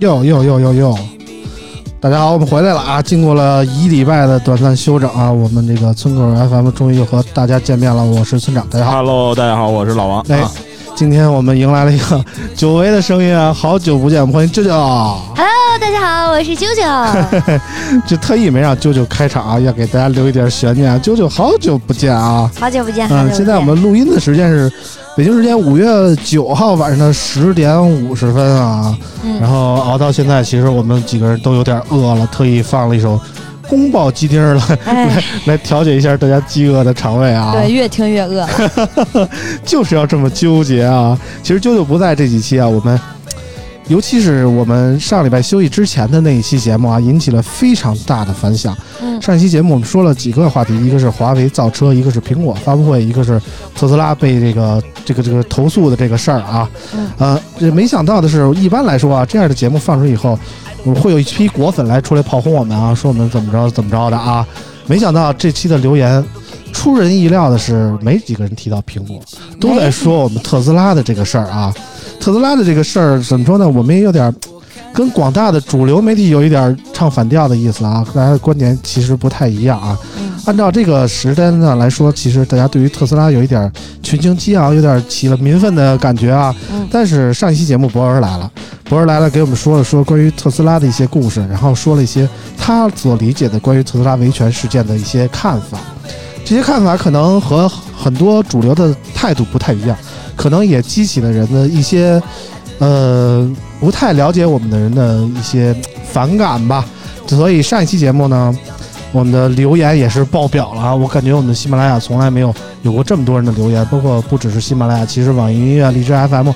哟哟哟哟哟！大家好，我们回来了啊！经过了一礼拜的短暂休整啊，我们这个村口 FM 终于又和大家见面了。我是村长，大家好。Hello，大家好，我是老王。哎啊，今天我们迎来了一个 久违的声音啊，好久不见，我们欢迎舅舅。Hello，大家好，我是啾啾。就特意没让啾啾开场啊，要给大家留一点悬念啊。啾啾好久不见啊！好久不见，嗯，现在我们录音的时间是北京时间五月九号晚上的十点五十分啊，嗯然后熬到现在，其实我们几个人都有点饿了，特意放了一首宫保鸡丁儿来哎，来调节一下大家饥饿的肠胃啊。对，越听越饿。就是要这么纠结啊！其实啾啾不在这几期啊，我们尤其是我们上礼拜休息之前的那一期节目啊，引起了非常大的反响。嗯上一期节目我们说了几个话题，一个是华为造车，一个是苹果发布会，一个是特斯拉被这个这个这个投诉的这个事儿啊。嗯呃，这没想到的是，一般来说啊，这样的节目放出以后，我会有一批果粉来出来炮轰我们啊，说我们怎么着怎么着的啊。没想到这期的留言出人意料的是，没几个人提到苹果，都在说我们特斯拉的这个事儿啊。特斯拉的这个事儿怎么说呢？我们也有点儿跟广大的主流媒体有一点儿唱反调的意思啊，大家的观点其实不太一样啊。嗯按照这个时间呢来说，其实大家对于特斯拉有一点儿群情激昂，有点儿起了民愤的感觉啊。嗯但是上一期节目博儿来了，博儿来了给我们说了说关于特斯拉的一些故事，然后说了一些他所理解的关于特斯拉维权事件的一些看法。这些看法可能和很多主流的态度不太一样，可能也激起了人的一些呃不太了解我们的人的一些反感吧。所以上一期节目呢，我们的留言也是爆表了啊！我感觉我们的喜马拉雅从来没有有过这么多人的留言，包括不只是喜马拉雅，其实网易云音乐、荔枝 FM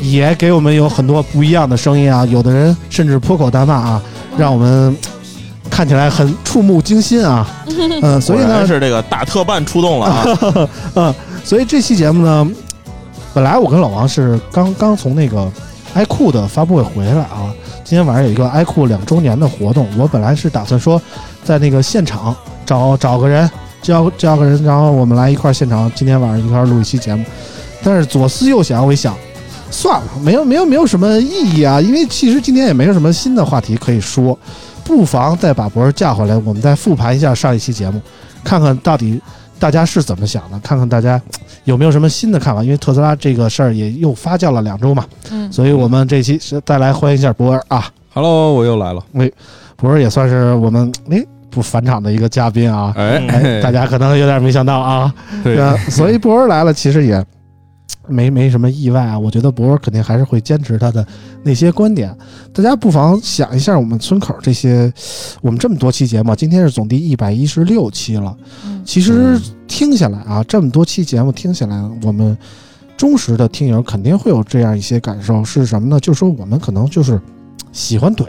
也给我们有很多不一样的声音啊。有的人甚至破口大骂啊，让我们看起来很触目惊心啊。嗯、所以呢是这个大特办出动了啊！嗯，所以这期节目呢，本来我跟老王是刚刚从那个 iQOO 的发布会回来啊，今天晚上有一个 iQOO 两周年的活动，我本来是打算说在那个现场找找个人，叫叫个人，然后我们来一块儿现场，今天晚上一块儿录一期节目。但是左思右想，我一想，算了，没有没有没有什么意义啊，因为其实今天也没有什么新的话题可以说，不妨再把博士叫回来，我们再复盘一下上一期节目，看看到底大家是怎么想的，看看大家有没有什么新的看法。因为特斯拉这个事儿也又发酵了两周嘛，嗯，所以我们这期是再来欢迎一下博尔啊，Hello，我又来了。博尔也算是我们诶不返场的一个嘉宾啊。哎哎，大家可能有点没想到啊，对呃，所以博尔来了，其实也 没没什么意外啊。我觉得博儿肯定还是会坚持他的那些观点。大家不妨想一下，我们村口这些，我们这么多期节目，今天是总第一百一十六期了。嗯其实听下来啊，这么多期节目听下来，我们忠实的听友肯定会有这样一些感受，是什么呢？就是说我们可能就是喜欢怼，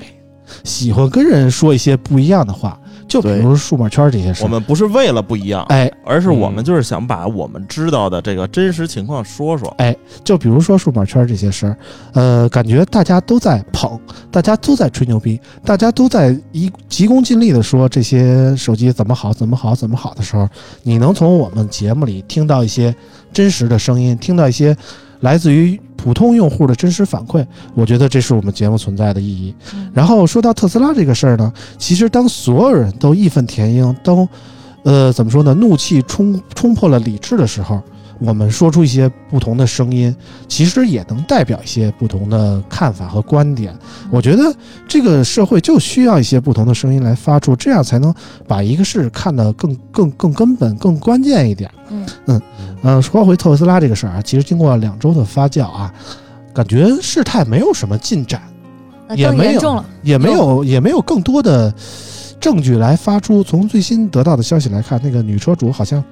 喜欢跟人说一些不一样的话。就比如数码圈这些事儿，我们不是为了不一样，哎，而是我们就是想把我们知道的这个真实情况说说。哎就比如说数码圈这些事儿，呃，感觉大家都在捧，大家都在吹牛逼，大家都在一急功近利的说这些手机怎么好，怎么好，怎么好的时候，你能从我们节目里听到一些真实的声音，听到一些来自于普通用户的真实反馈，我觉得这是我们节目存在的意义。嗯然后说到特斯拉这个事儿呢，其实当所有人都义愤填膺，都，呃，怎么说呢，怒气冲冲破了理智的时候，我们说出一些不同的声音，其实也能代表一些不同的看法和观点。我觉得这个社会就需要一些不同的声音来发出，这样才能把一个事看得更更更根本、更关键一点。嗯嗯呃，说回特斯拉这个事儿啊，其实经过两周的发酵啊，感觉事态没有什么进展。那也没有。也没有也没有更多的证据来发出。从最新得到的消息来看，那个女车主好像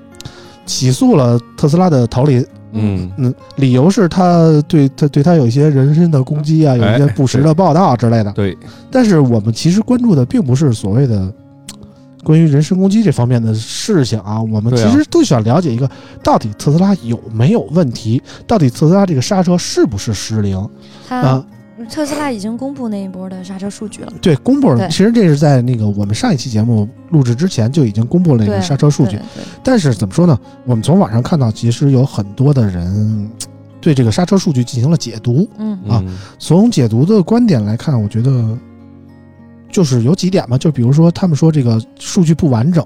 起诉了特斯拉的逃离，嗯，嗯，理由是他对他对他有一些人身的攻击啊，有一些哎不实的报道之类的。对，但是我们其实关注的并不是所谓的。关于人身攻击这方面的事情啊，我们其实都想了解一个，到底特斯拉有没有问题？到底特斯拉这个刹车是不是失灵它啊？特斯拉已经公布那一波的刹车数据了，对，公布了。其实这是在那个我们上一期节目录制之前就已经公布了那个刹车数据但是怎么说呢？我们从网上看到，其实有很多的人对这个刹车数据进行了解读。嗯啊嗯从解读的观点来看，我觉得就是有几点嘛，就比如说他们说这个数据不完整，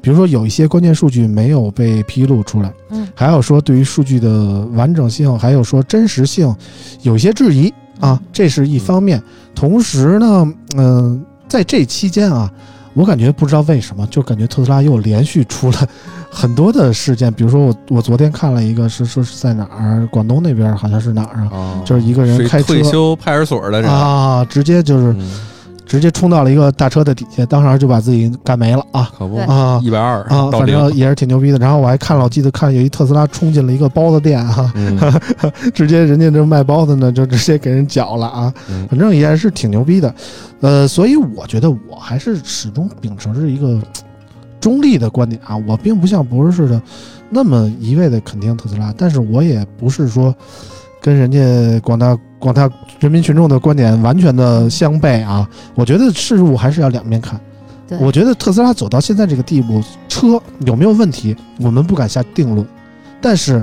比如说有一些关键数据没有被披露出来，嗯，还有说对于数据的完整性，还有说真实性有一些质疑啊，这是一方面。同时呢，嗯、在这期间啊，我感觉不知道为什么，就感觉特斯拉又连续出了很多的事件，比如说我我昨天看了一个是说是在哪儿，广东那边好像是哪儿啊，啊就是一个人开车退休派出所的人，啊，直接就是嗯直接冲到了一个大车的底下，当场就把自己干没了啊可不啊一百二啊！反正，也是挺牛逼的。然后我还看了，我记得看有一特斯拉冲进了一个包子店哈、嗯 直接人家这卖包子呢，就直接给人搅了啊！嗯反正也是挺牛逼的。呃，所以我觉得我还是始终秉承着一个中立的观点啊，我并不像博士似的那么一味的肯定特斯拉，但是我也不是说跟人家广大广大人民群众的观点完全的相悖啊。我觉得事物还是要两面看。我觉得特斯拉走到现在这个地步，车有没有问题，我们不敢下定论，但是。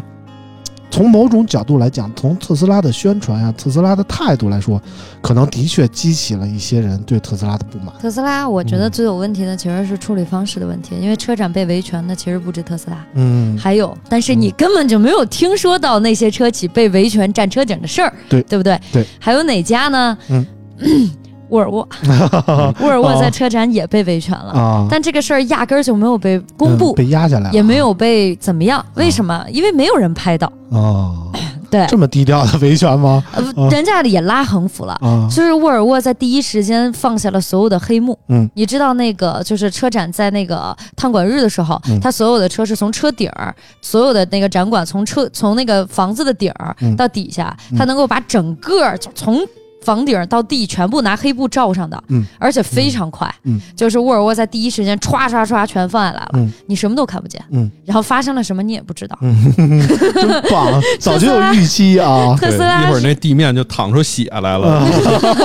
从某种角度来讲，从特斯拉的宣传啊，特斯拉的态度来说，可能的确激起了一些人对特斯拉的不满。特斯拉，我觉得嗯最有问题的其实是处理方式的问题，因为车展被维权的其实不止特斯拉，嗯，还有，但是你根本就没有听说到那些车企被维权占车顶的事儿，对对不对？对，还有哪家呢？嗯，沃尔沃，沃尔沃在车展也被维权了，啊，但这个事儿压根儿就没有被公布嗯，被压下来，也没有被怎么样？为什么？因为没有人拍到，哦，对，这么低调的维权吗？人家也拉横幅了。啊，就是沃尔沃在第一时间放下了所有的黑幕。嗯，你知道那个就是车展在那个探馆日的时候，嗯。它所有的车是从车顶儿，所有的那个展馆从车从那个房子的顶儿嗯。到底下，嗯。它能够把整个从房顶到地全部拿黑布罩上的，嗯，而且非常快，嗯，就是沃尔沃在第一时间歘歘歘全放下来了，嗯。你什么都看不见，嗯，然后发生了什么你也不知道，真棒，早就有预期啊。特，斯拉一会儿那地面就淌出血来了。啊。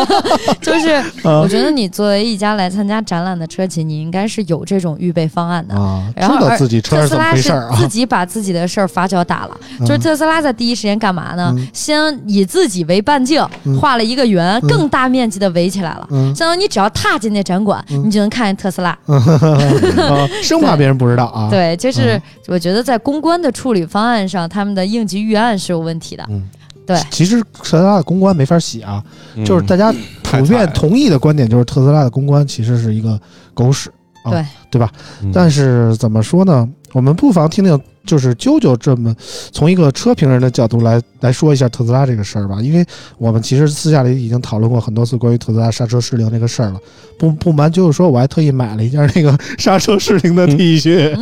就是啊。我觉得你作为一家来参加展览的车企，你应该是有这种预备方案的。啊，知然后而道自己车是怎么特斯拉是回事啊自？己把自己的事儿发酵大了，就是特斯拉在第一时间干嘛呢？嗯。先以自己为半径，嗯。画了一个圆，嗯更大面积的围起来了。嗯相当于你只要踏进那展馆，嗯你就能看见特斯拉。啊，生怕别人不知道啊。对，就是嗯我觉得在公关的处理方案上，他们的应急预案是有问题的。嗯，对其实特斯拉的公关没法洗啊，嗯就是大家普遍同意的观点就是特斯拉的公关其实是一个狗屎，啊对对吧？嗯但是怎么说呢？我们不妨听听就是啾啾这么从一个车评人的角度来来说一下特斯拉这个事儿吧，因为我们其实私下里已经讨论过很多次关于特斯拉刹车失灵这个事儿了。不不瞒啾啾说，我还特意买了一件那个 刹车失灵的 T 恤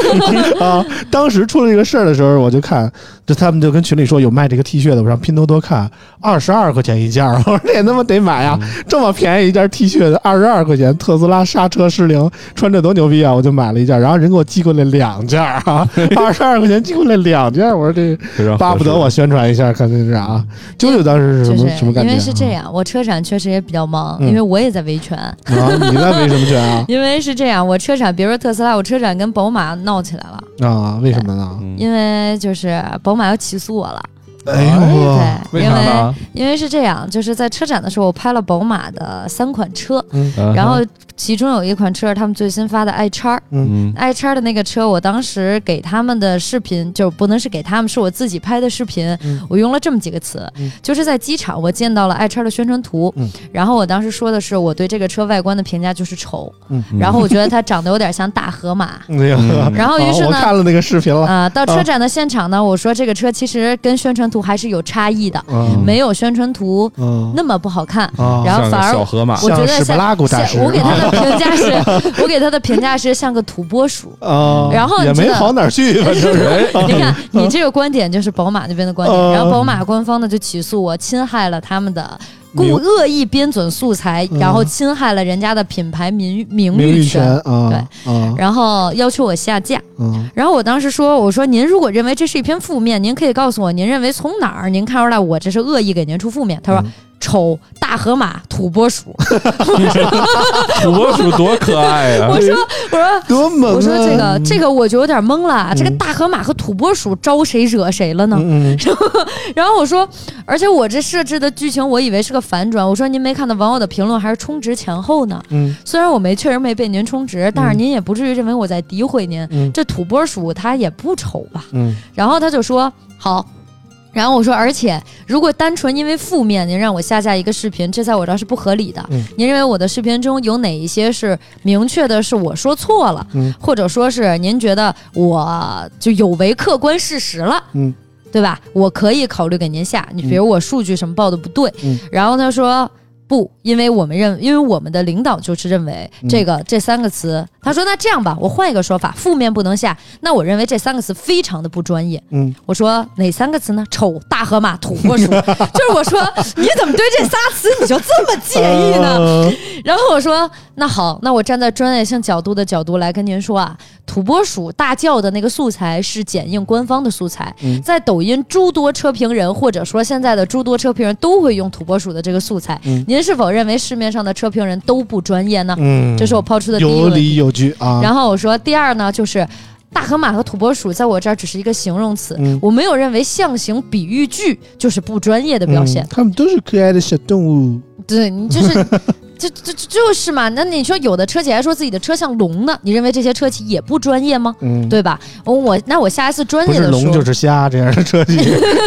啊。当时出了这个事儿的时候，我就看，就他们就跟群里说有卖这个 T 恤的，我上拼多多看，二十二块钱一件儿，我说这他妈得买呀，这么便宜一件 T 恤的二十二块钱，特斯拉刹车失灵，穿着多牛逼啊！我就买了一件，然后人给我寄过来两件儿啊，二十二块钱寄过来两件，我说这巴不得我宣传一下，看这是啊。舅舅当时是什么就是什么感觉？因为是这样，我车展确实也比较忙，嗯因为我也在维权。啊，你在维什么权啊？因为是这样，我车展，比如说特斯拉，我车展跟宝马闹起来了，啊，为什么呢？嗯因为就是宝马要起诉我了。哎呦，对，因为？因为是这样，就是在车展的时候，我拍了宝马的三款车，嗯然后其中有一款车是他们最新发的 i 叉。嗯 i 叉的那个车，我当时给他们的视频就不能是给他们，是我自己拍的视频。嗯我用了这么几个词，嗯就是在机场我见到了 i 叉的宣传图，嗯然后我当时说的是我对这个车外观的评价就是丑，嗯然后我觉得它长得有点像大河马。然后于是啊我呢，看了那个视频了，啊、到车展的现场呢，我说这个车其实跟宣传图还是有差异的，嗯没有宣传图嗯那么不好看。然后反而小河马，我觉得像我给他的评价是，我给他的评价是像个土拨鼠。啊，然后也没好哪儿去，反正是。你看，你这个观点就是宝马那边的观点，嗯然后宝马官方呢就起诉我侵害了他们的。故恶意编纂素材，嗯然后侵害了人家的品牌名名名誉权，啊，对啊，然后要求我下架。嗯然后我当时说：“我说您如果认为这是一篇负面，您可以告诉我，您认为从哪儿您看出来我这是恶意给您出负面？”他说：“嗯丑大河马土拨鼠。土拨鼠多可爱呀！我说：“我说。”多猛啊！我说这个这个我就有点懵了，嗯这个大河马和土拨鼠招谁惹谁了呢？嗯，然后我说，而且我这设置的剧情我以为是个反转，我说您没看到网友的评论还是充值前后呢？嗯虽然我没确实没被您充值，但是您也不至于认为我在诋毁您。嗯这土拨鼠它也不丑吧？嗯然后他就说好。然后我说，而且如果单纯因为负面，您让我下架一个视频，这在我这儿是不合理的。嗯您认为我的视频中有哪一些是明确的是我说错了，嗯或者说是您觉得我就有违客观事实了？嗯对吧？我可以考虑给您下。你比如我数据什么报的不对，嗯然后他说不，因为我们认，因为我们的领导就是认为嗯这个、这三个词，他说那这样吧，我换一个说法，负面不能下。那我认为这三个词非常的不专业。嗯我说哪三个词呢？丑、大河马、土拨鼠。就是我说你怎么对这仨词你就这么介意呢？呃 然后我说那好，那我站在专业性角度的角度来跟您说啊，土拨鼠大叫的那个素材是剪映官方的素材，嗯在抖音诸多车评人或者说现在的诸多车评人都会用土拨鼠的这个素材。嗯您是否认为市面上的车评人都不专业呢？嗯，这是我抛出的第一个有。理有据啊。然后我说第二呢，就是。大河马和土拨鼠在我这儿只是一个形容词，嗯我没有认为象形比喻句就是不专业的表现。嗯他们都是可爱的小动物。对你就是，就就就就是嘛。那你说有的车企还说自己的车像龙呢，你认为这些车企也不专业吗？嗯，对吧？我那我下一次专业的说，龙就是虾这样的车企。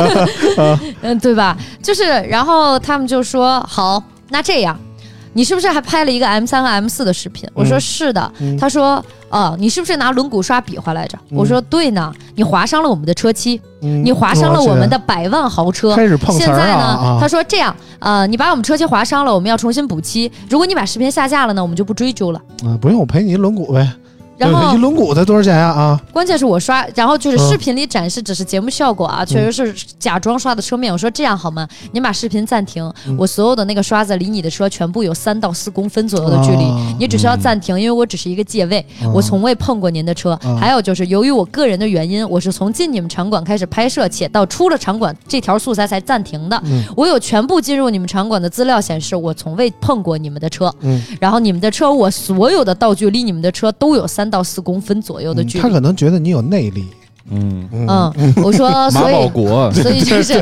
嗯，对吧？就是，然后他们就说好，那这样。你是不是还拍了一个 M 三和 M 四的视频？我说嗯是的。嗯他说，哦，你是不是拿轮毂刷比划来着？嗯我说对呢。你划伤了我们的车漆，嗯你划伤了我们的百万豪车。开始碰瓷儿现在呢，啊！他说这样，呃，你把我们车漆划伤了，我们要重新补漆。如果你把视频下架了呢，我们就不追究了。啊，不用我赔你一轮毂呗。然后一轮毂才多少钱呀？啊，关键是我刷，然后就是嗯视频里展示只是节目效果啊，确实是假装刷的车面。我说这样好吗？你把视频暂停，嗯我所有的那个刷子离你的车全部有三到四公分左右的距离，哦你只需要暂停，因为我只是一个借位，哦我从未碰过您的车。哦还有就是由于我个人的原因，我是从进你们场馆开始拍摄，且到出了场馆这条素材才暂停的。嗯我有全部进入你们场馆的资料显示，我从未碰过你们的车。嗯然后你们的车，我所有的道具离你们的车都有三到四公分左右的距离。他可能觉得你有内力。嗯，嗯，我说，马所以，保国所以就是，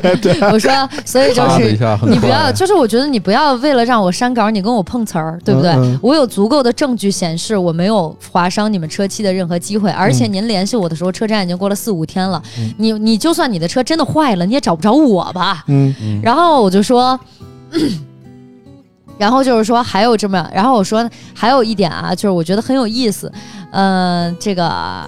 我说，所以就是。你不要，就是我觉得你不要为了让我删稿，你跟我碰瓷儿，对不对？嗯嗯我有足够的证据显示我没有划伤你们车漆的任何机会，而且您联系我的时候，车站已经过了四五天了，你你就算你的车真的坏了，你也找不着我吧？嗯然后我就说，然后就是说还有这么，然后我说还有一点啊，就是我觉得很有意思，嗯、这个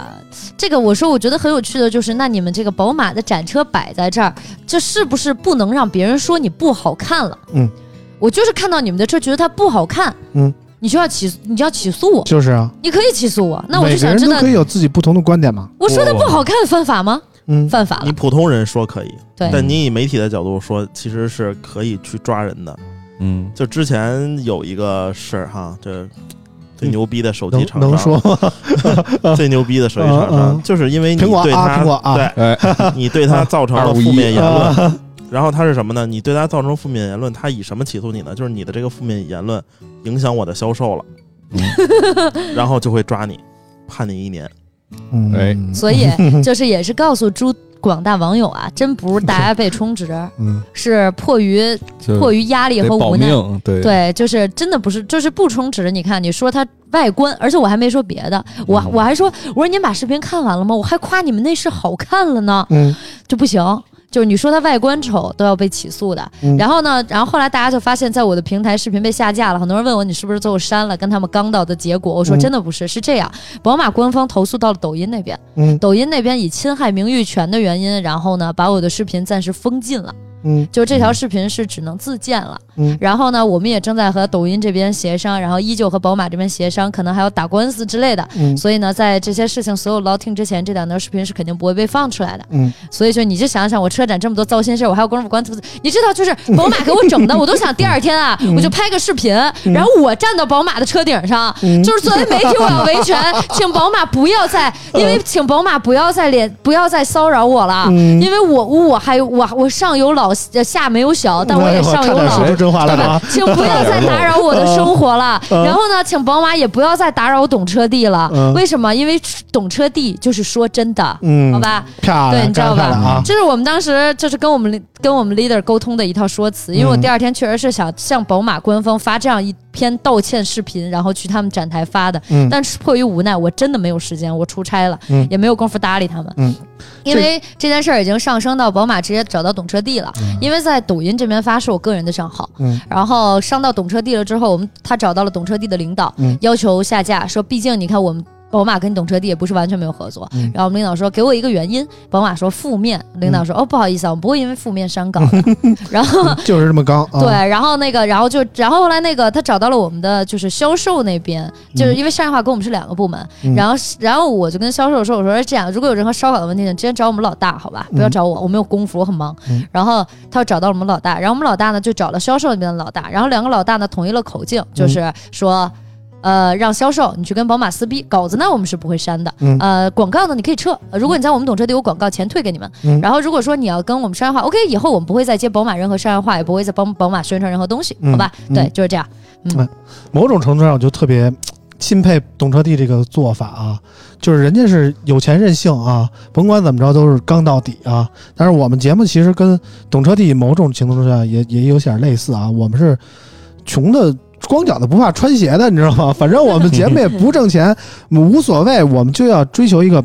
这个我说我觉得很有趣的就是，那你们这个宝马的展车摆在这儿，这是不是不能让别人说你不好看了？嗯，我就是看到你们的车觉得它不好看，嗯，你就要起你就要起诉我，就是啊，你可以起诉我，那我就想知道人都可以有自己不同的观点吗。我说的不好看犯法吗？嗯，犯法了，你普通人说可以，对，但你以媒体的角度说，其实是可以去抓人的。嗯，就之前有一个事儿哈，这最 牛逼的手机厂商，能说吗？最牛逼的手机厂嗯商，嗯就是因为你对他对哎，你对他造成了负面言论，啊。然后他是什么呢？你对他造成负面言论，他以什么起诉你呢？就是你的这个负面言论影响我的销售了，然后就会抓你，判你一年。嗯。哎所以就是也是告诉诸广大网友啊，真不是大家被充值，嗯，是迫于迫于压力和无奈。对，对，就是真的不是，就是不充值。你看，你说它外观，而且我还没说别的，我嗯我还说，我说您把视频看完了吗？我还夸你们内饰好看了呢，嗯就不行。就是你说它外观丑都要被起诉的，嗯。然后呢，然后后来大家就发现，在我的平台视频被下架了，很多人问我你是不是最后删了，跟他们刚到的结果，我说嗯。真的不是，是这样，宝马官方投诉到了抖音那边，嗯。抖音那边以侵害名誉权的原因，然后呢把我的视频暂时封禁了。嗯。就这条视频是只能自建了。嗯。然后呢，我们也正在和抖音这边协商，然后依旧和宝马这边协商，可能还要打官司之类的。嗯。所以呢，在这些事情所有捞听之前，这两条视频是肯定不会被放出来的。嗯，所以说，你就想想，我车展这么多糟心事儿，我还有功夫关兔子，你知道，就是宝马给我整的，我都想第二天啊，我就拍个视频，然后我站到宝马的车顶上，就是作为媒体，我要维权，请宝马不要再，因为请宝马不要再连不要再骚扰我了，嗯。因为我我还有我我上有老下没有小，但我也上有老差点说。出真话来了啊！请不要再打扰我的生活了。嗯然后呢，请宝马也不要再打扰懂车帝了。嗯为什么？因为懂车帝就是说真的，嗯，好吧？对，你知道吧？这是我们当时就是跟我们跟我们 leader 沟通的一套说辞，因为我嗯第二天确实是想向宝马官方发这样一篇道歉视频，然后去他们展台发的，嗯但是迫于无奈，我真的没有时间，我出差了，嗯也没有功夫搭理他们。嗯，因为这件事儿已经上升到宝马直接找到懂车帝了，因为在抖音这边发是我个人的账号，嗯然后上到懂车帝了之后，我们他找到了懂车帝的领导，嗯要求下架，说毕竟你看我们。宝马跟懂车帝也不是完全没有合作，嗯。然后我们领导说给我一个原因，宝马说负面，领导说、哦不好意思啊，我们不会因为负面删稿的，然后 就是这么刚啊！对，然后那个，然后就，然后后来那个他找到了我们的就是销售那边，就是因为商业化跟我们是两个部门，嗯。然后然后我就跟销售说，我说这样，如果有任何烧烤的问题，你直接找我们老大，好吧，不要找我，我没有功夫，我很忙。嗯。然后他又找到了我们老大，然后我们老大呢就找了销售那边的老大，然后两个老大呢统一了口径，就是说。呃，让销售你去跟宝马撕逼，稿子呢我们是不会删的。嗯呃，广告呢你可以撤，呃如果你在我们懂车帝有广告，钱退给你们。嗯然后如果说你要跟我们商业化，OK，以后我们不会再接宝马任何商业化，也不会再帮 宝马宣传任何东西，嗯好吧？嗯对，就是这样。嗯某种程度上，我就特别钦佩懂车帝这个做法啊，就是人家是有钱任性啊，甭管怎么着都是刚到底啊。但是我们节目其实跟懂车帝某种程度上也也有点类似啊，我们是穷的。光脚的不怕穿鞋的，你知道吗？反正我们节目也不挣钱，无所谓，我们就要追求一个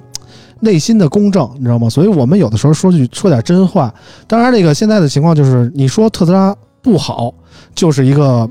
内心的公正，你知道吗？所以我们有的时候说句说点真话。当然，这个现在的情况就是，你说特斯拉不好，就是一个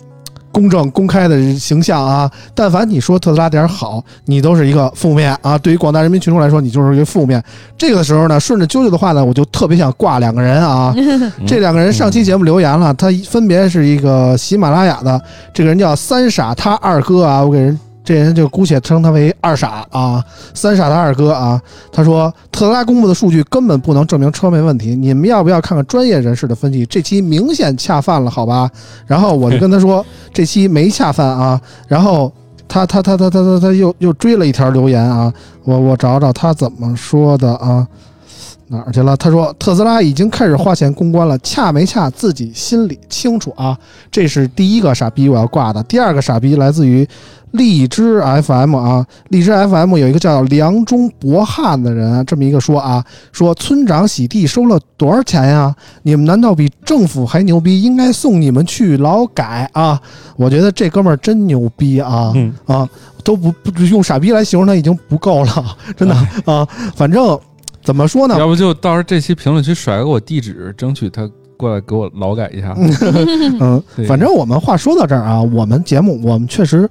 公正公开的形象啊。但凡你说特斯拉点儿好，你都是一个负面啊。对于广大人民群众来说，你就是一个负面。这个时候呢，顺着啾啾的话呢，我就特别想挂两个人啊。这两个人上期节目留言了，他分别是一个喜马拉雅的，这个人叫三傻他二哥啊，我给人。这人就姑且称他为二傻啊，三傻他二哥啊。他说，特斯拉公布的数据根本不能证明车没问题，你们要不要看看专业人士的分析？这期明显恰饭了，好吧？然后我就 跟他说，这期没恰饭啊。然后他他他他他他他又又追了一条留言啊，我我找找他怎么说的啊。哪儿去了？他说特斯拉已经开始花钱公关了，恰没恰自己心里清楚啊。这是第一个傻逼我要挂的，第二个傻逼来自于荔枝 FM 啊，荔枝 FM 有一个叫梁中博汉的人啊，这么一个说啊，说村长洗地收了多少钱呀？你们难道比政府还牛逼？应该送你们去劳改啊！我觉得这哥们儿真牛逼啊！嗯啊，都不不用傻逼来形容他已经不够了，真的啊。反正怎么说呢？要不就到时候这期评论区甩给我地址，争取他过来给我劳改一下。嗯，反正我们话说到这儿啊，我们节目我们确实。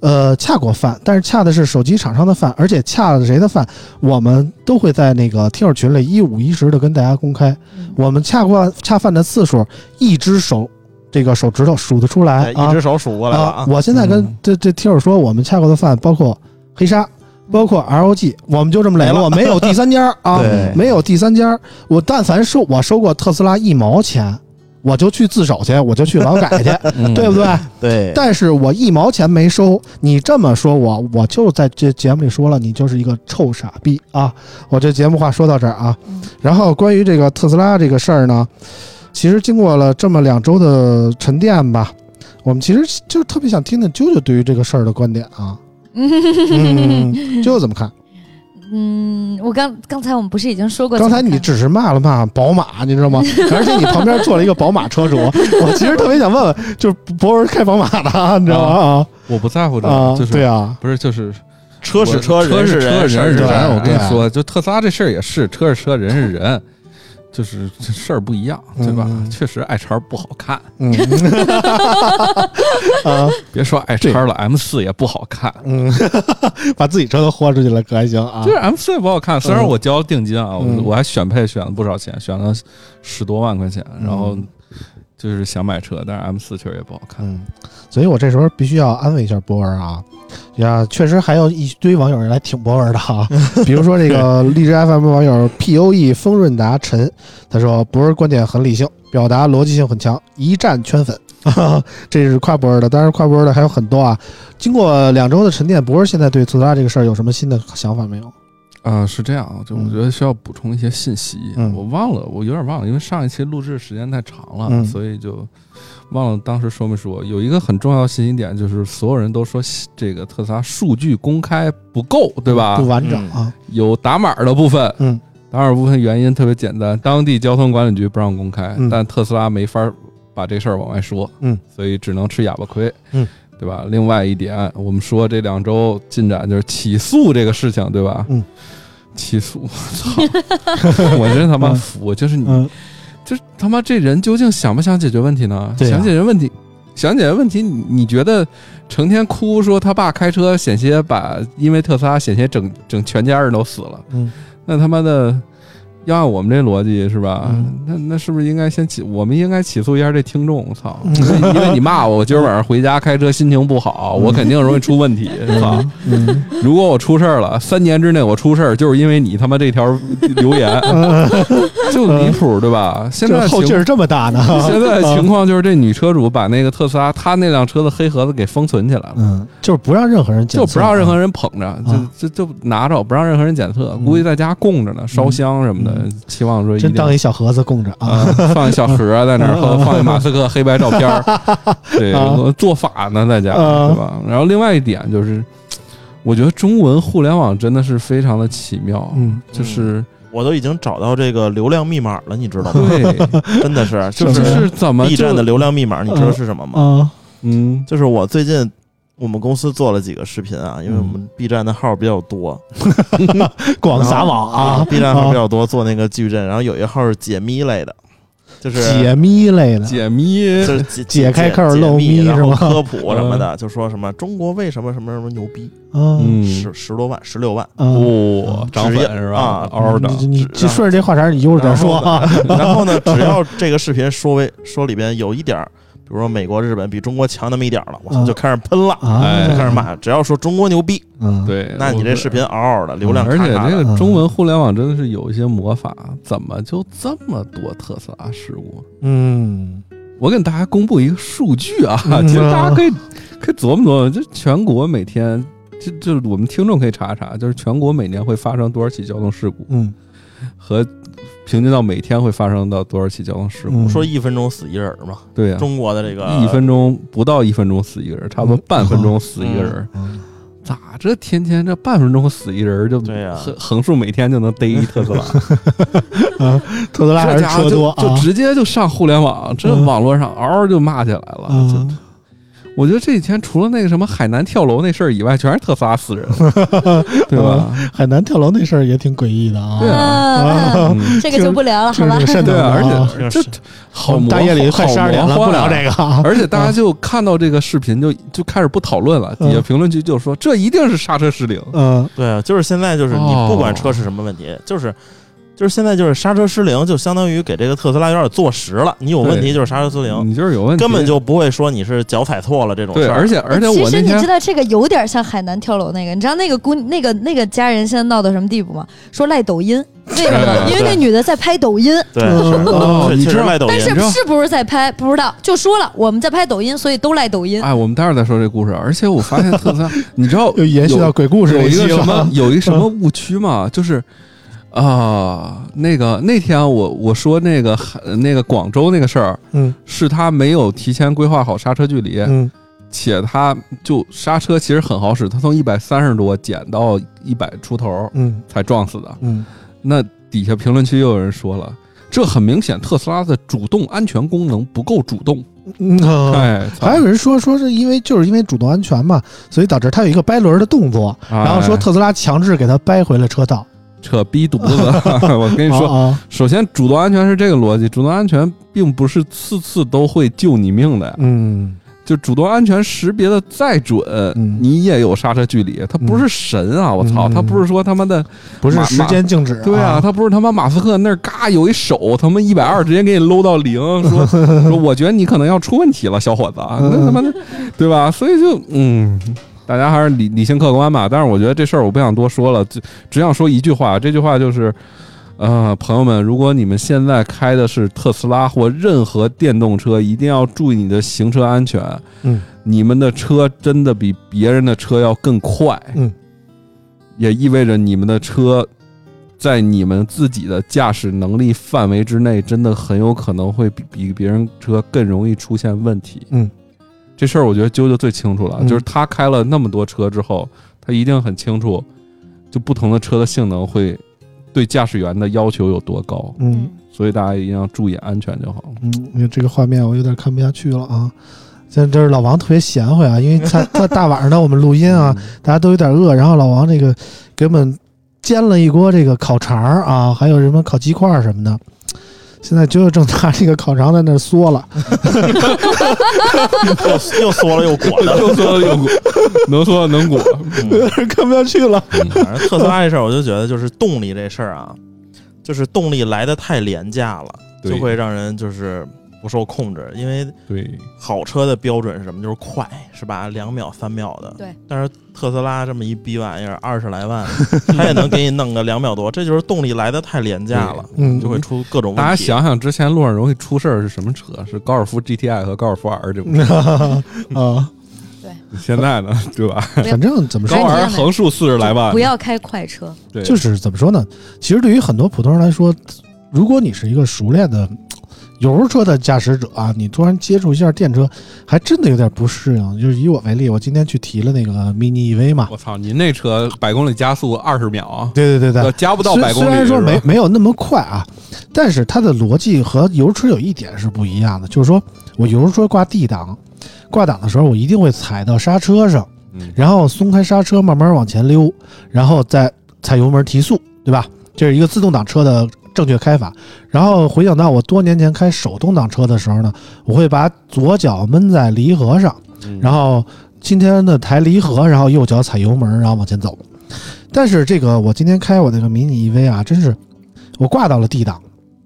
呃，恰过饭，但是恰的是手机厂商的饭，而且恰了谁的饭，我们都会在那个听友群里一五一十的跟大家公开。嗯我们恰过恰饭的次数，一只手这个手指头数得出来一只手数过来了啊！我现在跟嗯这这听友说，我们恰过的饭包括黑鲨，包括 ROG，我们就这么磊落，没有第三家啊，没有第三家。我但凡收我收过特斯拉一毛钱，我就去自首去，我就去劳改去，嗯对不对？对，但是我一毛钱没收，你这么说我，我就在这节目里说了，你就是一个臭傻逼啊！我这节目话说到这儿啊，然后关于这个特斯拉这个事儿呢，其实经过了这么两周的沉淀吧，我们其实就特别想听听啾啾对于这个事儿的观点啊。嗯，啾啾怎么看？嗯，我刚刚才我们不是已经说过刚？才你只是骂了骂宝马，你知道吗？而且你旁边坐了一个宝马车主，我其实特别想问问，就是博文开宝马的啊，你知道吗？我不在乎这啊，个，就是对啊，不是就是车是车人是人，人是人。我跟你说，就特斯拉这事儿也是，车是车，人是人，就是这事儿不一样，对吧？嗯确实爱叉不好看，嗯，啊，别说爱叉了，M 四也不好看。嗯，把自己车都豁出去了，可还行啊就？是 M 四也不好看，虽然我交了定金啊，嗯我我还选配选了不少钱，选了十多万块钱，然后就是想买车，但是 M 四确实也不好看。嗯，所以我这时候必须要安慰一下波儿啊。呀，确实还有一堆网友来挺博文的哈，比如说这个荔枝 FM 网友 P O E 丰润达陈，他说博文观点很理性，表达逻辑性很强，一战圈粉。这是夸博文的，当然夸博文的还有很多啊。经过两周的沉淀，博文现在对特斯拉这个事儿有什么新的想法没有？啊、是这样，就我嗯觉得需要补充一些信息，嗯我忘了，我有点忘了，因为上一期录制时间太长了，嗯所以就忘了当时说没说。有一个很重要的信息点，就是所有人都说这个特斯拉数据公开不够，对吧不？完整啊。有打码的部分，嗯，打码部分原因特别简单，当地交通管理局不让公开，嗯但特斯拉没法把这事儿往外说，嗯，所以只能吃哑巴亏，嗯，对吧？另外一点，我们说这两周进展就是起诉这个事情，对吧？嗯，起诉，操！我真他妈服，就是你，嗯就是他妈这人究竟想不想解决问题呢？对啊想解决问题，想解决问题，你你觉得成天哭说他爸开车险些把因为特斯拉险些整整全家人都死了，嗯，那他妈的。要按我们这逻辑是吧？嗯那那是不是应该先起？我们应该起诉一下这听众。我操！嗯因为你骂我，我今儿晚上回家开车心情不好，我肯定容易出问题。操！嗯如果我出事儿了，三年之内我出事儿，就是因为你他妈这条留言，就离谱，对吧？现在后劲儿这么大呢？现在情况就是这女车主把那个特斯拉她那辆车的黑盒子给封存起来了。嗯，就是不让任何人检就不让任何人捧着，啊就就就拿着，不让任何人检测，嗯估计在家供着呢，烧香什么的，期望说真当一小盒子供着啊。啊，放一小盒儿在那儿，和 放一马斯克黑白照片儿，对，啊做法呢，在家，啊对吧？然后另外一点就是，我觉得中文互联网真的是非常的奇妙，嗯，就是我都已经找到这个流量密码了，你知道吗？对，真的是，就就什么呀是怎么 B 站的流量密码，你知道是什么吗？啊，嗯就是我最近我们公司做了几个视频啊，因为我们 B 站的号比较多。广撒网啊，B 站号比较多，做那个矩阵，然后有一号是解密类的，就是解密类的，解密。就是解解开扣解漏密然后科普什么的，就说什么中国为什么什么什么牛逼，嗯嗯十十多万，十六万。嗯，哦，涨粉是啊吧？嗷嗷的，你顺着这话茬儿，你悠着点说啊。然后呢，只要这个视频说为说里边有一点儿，比如说美国、日本比中国强那么一点儿了，我操，嗯就开始喷了，就开始骂。只要说中国牛逼，嗯，对，那你这视频嗷嗷的，流量而且。这个中文互联网真的是有一些魔法，怎么就这么多特斯拉事故？嗯。我给大家公布一个数据啊，嗯。其实大家可以可以琢磨琢磨，就全国每天，就就我们听众可以查查，就是全国每年会发生多少起交通事故，嗯和平均到每天会发生到多少起交通事故。嗯，说一分钟死一人嘛，对呀、中国的这个一分钟不到一分钟死一个人，差不多半分钟死一个人，嗯咋这天天这半分钟死一人就对呀横横竖每天就能逮一特斯拉，特斯拉还是这家伙就车多啊就直接就上互联网，这嗯网络上嗷嗷就骂起来了。我觉得这几天除了那个什么海南跳楼那事儿以外，全是特斯拉死人，对吧？海南跳楼那事儿也挺诡异的啊。对啊这个就不聊了，好吧对啊，而且这好魔大夜里快好十二点了，不聊这个啊。而且大家就看到这个视频就就开始不讨论了，底下嗯评论区就说这一定是刹车失灵。嗯对啊，就是现在就是你哦不管车是什么问题，就是就是现在就是刹车失灵，就相当于给这个特斯拉有点坐实了。你有问题就是刹车失灵，你就是有问题，根本就不会说你是脚踩错了这种，事儿。而且而且我其实你知道这个有点像海南跳楼那个，你知道那个姑那个那个家人现在闹到什么地步吗？说赖抖音，为什么？哎因为那女的在拍抖音，对，你知道实赖抖音但是是不是在拍不知道，就说了我们在拍抖音，所以都赖抖音。哎，我们待会儿再说这故事。而且我发现特斯拉，你知道又延续到鬼故事有一个什么。有一个什么 误区吗？就是啊、那个那天我我说那个那个广州那个事儿，嗯是他没有提前规划好刹车距离，嗯且他就刹车其实很好使，他从一百三十多减到一百出头嗯才撞死的。嗯那底下评论区又有人说了。这很明显，特斯拉的主动安全功能不够主动。嗯。嗯哎，还有人说说是因为就是因为主动安全嘛，所以导致它有一个掰轮的动作，然后说哎特斯拉强制给它掰回了车道。扯逼犊子！我跟你说，啊，首先主动安全是这个逻辑，主动安全并不是次次都会救你命的呀。嗯就主动安全识别的再准，嗯你也有刹车距离，它不是神啊！我操，嗯它不是说他妈的，不是时间静止。对啊，，它不是他妈马斯克那儿嘎有一手，他妈一百二直接给你搂到零，说说我觉得你可能要出问题了，小伙子，啊，那他妈的，对吧？所以就嗯。大家还是理理性客观吧，但是我觉得这事儿我不想多说了，只只想说一句话，这句话就是，呃，朋友们，如果你们现在开的是特斯拉或任何电动车，一定要注意你的行车安全。嗯，你们的车真的比别人的车要更快。嗯，也意味着你们的车在你们自己的驾驶能力范围之内，真的很有可能会比比别人车更容易出现问题。嗯，这事儿我觉得啾啾最清楚了，嗯就是他开了那么多车之后，他一定很清楚，就不同的车的性能会对驾驶员的要求有多高，嗯所以大家一定要注意安全就好。嗯，因为这个画面我有点看不下去了啊。现在这是老王特别贤惠啊，因为他他大晚上的我们录音啊，大家都有点饿，然后老王这个给我们煎了一锅这个烤肠儿啊，还有什么烤鸡块儿什么的。现在啾啾正拿这个烤肠在那儿嗦了，又 又缩了又裹了。又说又裹，能缩能裹。嗯看不下去了。反正特斯拉这事儿，我就觉得就是动力这事儿啊，就是动力来的太廉价了，就会让人就是不受控制。因为对，好车的标准是什么？就是快，是吧？两秒、三秒的。对。但是特斯拉这么一逼玩意儿，二十来万，它也能给你弄个两秒多，这就是动力来的太廉价了，嗯就会出各种问题。大家想想之前路上容易出事儿是什么车？是高尔夫 GTI 和高尔夫 R 这种车。啊，现在呢，对吧？反正怎么说高还是 R 横竖四十来万，不要开快车，对，就是怎么说呢？其实对于很多普通人来说，如果你是一个熟练的油车的驾驶者啊，你突然接触一下电车，还真的有点不适应。就是以我为例，我今天去提了那个 mini EV 嘛，我操，您那车百公里加速二十秒。啊，对对对。对，加不到虽百公里，虽然说没没有那么快啊，但是它的逻辑和油车有一点是不一样的，就是说我油车挂 D 档，挂档的时候我一定会踩到刹车上，嗯。然后松开刹车，慢慢往前溜，然后再踩油门提速，对吧？这是一个自动挡车的正确开法。然后回想到我多年前开手动挡车的时候呢，我会把左脚闷在离合上，嗯然后今天的抬离合，然后右脚踩油门，然后往前走。但是这个我今天开我那个迷你 EV 啊，真是我挂到了 D 档，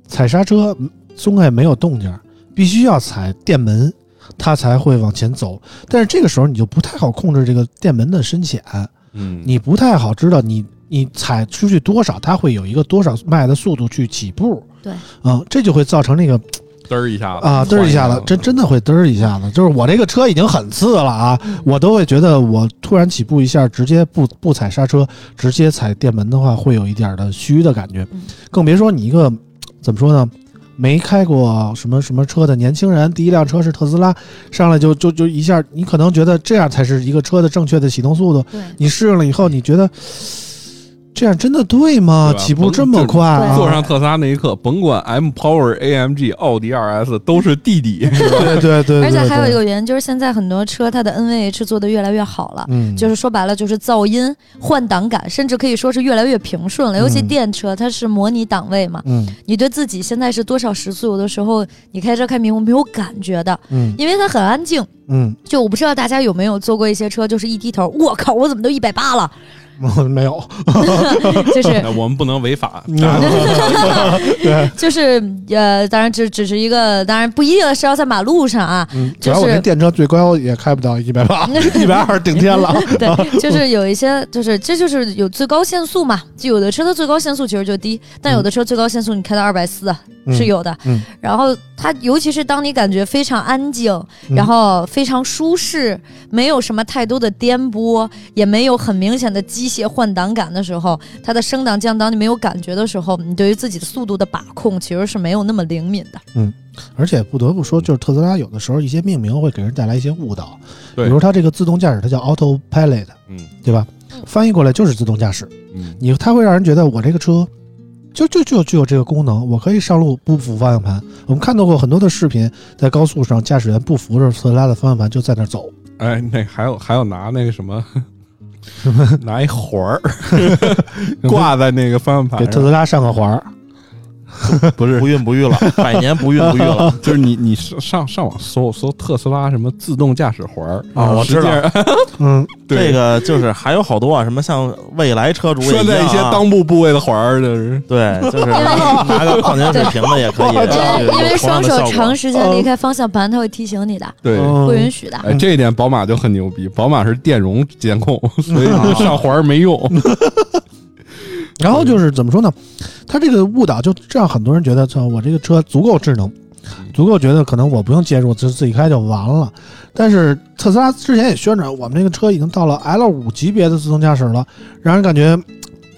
踩刹车嗯松开没有动静，必须要踩电门，它才会往前走。但是这个时候你就不太好控制这个电门的深浅，嗯，你不太好知道你你踩出去多少，它会有一个多少迈的速度去起步。对，嗯，这就会造成那个嘚儿一下子啊，嘚儿一下子，真真的会嘚儿一下子。就是我这个车已经很次了啊，我都会觉得我突然起步一下，直接不不踩刹车，直接踩电门的话，会有一点的虚的感觉嗯。更别说你一个怎么说呢？没开过什么什么车的年轻人，第一辆车是特斯拉，上来就就就一下，你可能觉得这样才是一个车的正确的启动速度。对，你适应了以后，你觉得这样真的对吗？对起步这么快啊！坐上特斯拉那一刻，甭管 M Power、AMG、奥迪 RS 都是弟弟。对对对，而且还有一个，原因就是现在很多车它的 NVH 做的越来越好了。嗯，就是说白了，就是噪音、换挡感，甚至可以说是越来越平顺了。尤其嗯电车，它是模拟档位嘛，嗯你对自己现在是多少时速，有的时候你开车开迷糊没有感觉的，嗯因为它很安静。嗯，就我不知道大家有没有坐过一些车，就是一低头，我靠，我怎么都一百八了？没有，就是我们不能违法。对就是呃，当然只只是一个，当然不一定是要在马路上啊，就是要我那电车最高也开不到一百八，一百二顶天了。对，就是有一些，就是这就是有最高限速嘛，就有的车的最高限速其实就低，但有的车最高限速你开到二百四是有的。嗯然后它尤其是当你感觉非常安静，嗯然后非常舒适，没有什么太多的颠簸，也没有很明显的机械换挡感的时候，它的升档降档你没有感觉的时候，你对于自己的速度的把控其实是没有那么灵敏的。嗯而且不得不说，就是特斯拉有的时候一些命名会给人带来一些误导，比对如它这个自动驾驶，它叫 Autopilot，嗯对吧嗯？翻译过来就是自动驾驶。嗯，你它会让人觉得我这个车就就就具有这个功能，我可以上路不扶方向盘。我们看到过很多的视频，在高速上驾驶员不扶着特斯拉的方向盘就在那儿走，哎，那还有还有拿那个什么，拿一环儿 挂在那个方向盘，给特斯拉上个环儿。不是。不孕不育了，百年不孕不育了。就是你你上上上网搜搜特斯拉什么自动驾驶环儿啊我知道。嗯，这个就是还有好多啊，什么像未来车主也拴在一些裆部部位的环儿，就是。对，就是拿个矿泉水瓶子也可以，对。因为双手长时间离开方向盘，它会提醒你的，对。嗯。不允许的。哎，这一点宝马就很牛逼，宝马是电容监控，所以上环儿没用。然后就是怎么说呢？它这个误导就让很多人觉得，操，我这个车足够智能，足够觉得可能我不用介入，就自己开就完了。但是特斯拉之前也宣传，我们这个车已经到了 L 五级别的自动驾驶了，让人感觉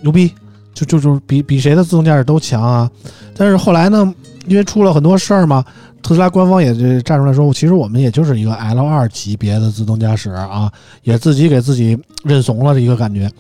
牛逼，就就就比比谁的自动驾驶都强啊。但是后来呢，因为出了很多事儿嘛，特斯拉官方也是站出来说，其实我们也就是一个 L 二级别的自动驾驶啊，也自己给自己认怂了的一个感觉。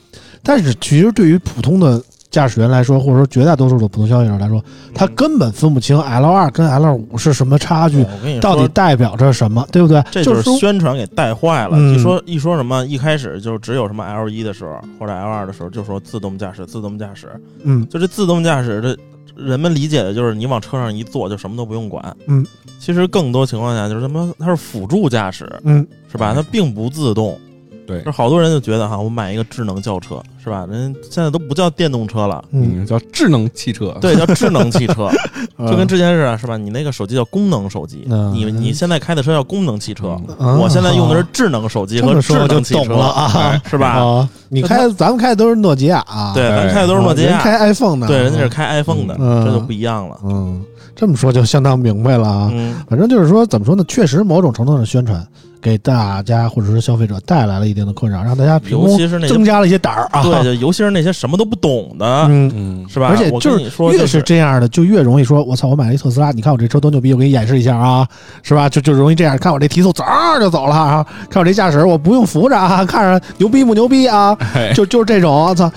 但是其实对于普通的驾驶员来说，或者说绝大多数的普通消费者来说，他根本分不清 L 二跟 L 五是什么差距，我跟你说，到底代表着什么，对不对？这就是宣传给带坏了。嗯一说一说什么，一开始就只有什么 L 一的时候或者 L 二的时候，就说自动驾驶，自动驾驶，嗯就这自动驾驶的。人们理解的就是你往车上一坐就什么都不用管，嗯，其实更多情况下就是什么，它是辅助驾驶，嗯是吧？它并不自动。对。就好多人就觉得哈，我买一个智能轿车，是吧？人现在都不叫电动车了，嗯，嗯，叫智能汽车。对，叫智能汽车，嗯。就跟之前似的，是吧？你那个手机叫功能手机，嗯。你你现在开的车叫功能汽车，嗯。我现在用的是智能手机和智能汽车。懂了啊。哎是吧？啊，你开咱们开的都是诺基亚啊，对，咱哎开的都是诺基亚，人开 iPhone 的，对，人家是开 iPhone 的，嗯。这就不一样了。嗯，这么说就相当明白了啊。嗯，反正就是说，怎么说呢？确实某种程度上的宣传给大家或者是消费者带来了一定的困扰，让大家凭空尤其是那些增加了一些胆儿啊。对，就尤其是那些什么都不懂的，嗯。嗯，是吧？而且就是你说，越是这样的，就越容易说，我操，我买了一特斯拉，你看我这车多牛逼，我给你演示一下啊，是吧？就就容易这样，看我这提速，嗖儿就走了啊，看我这驾驶，我不用扶着啊，看着牛逼不牛逼啊？哎就就是这种，我操！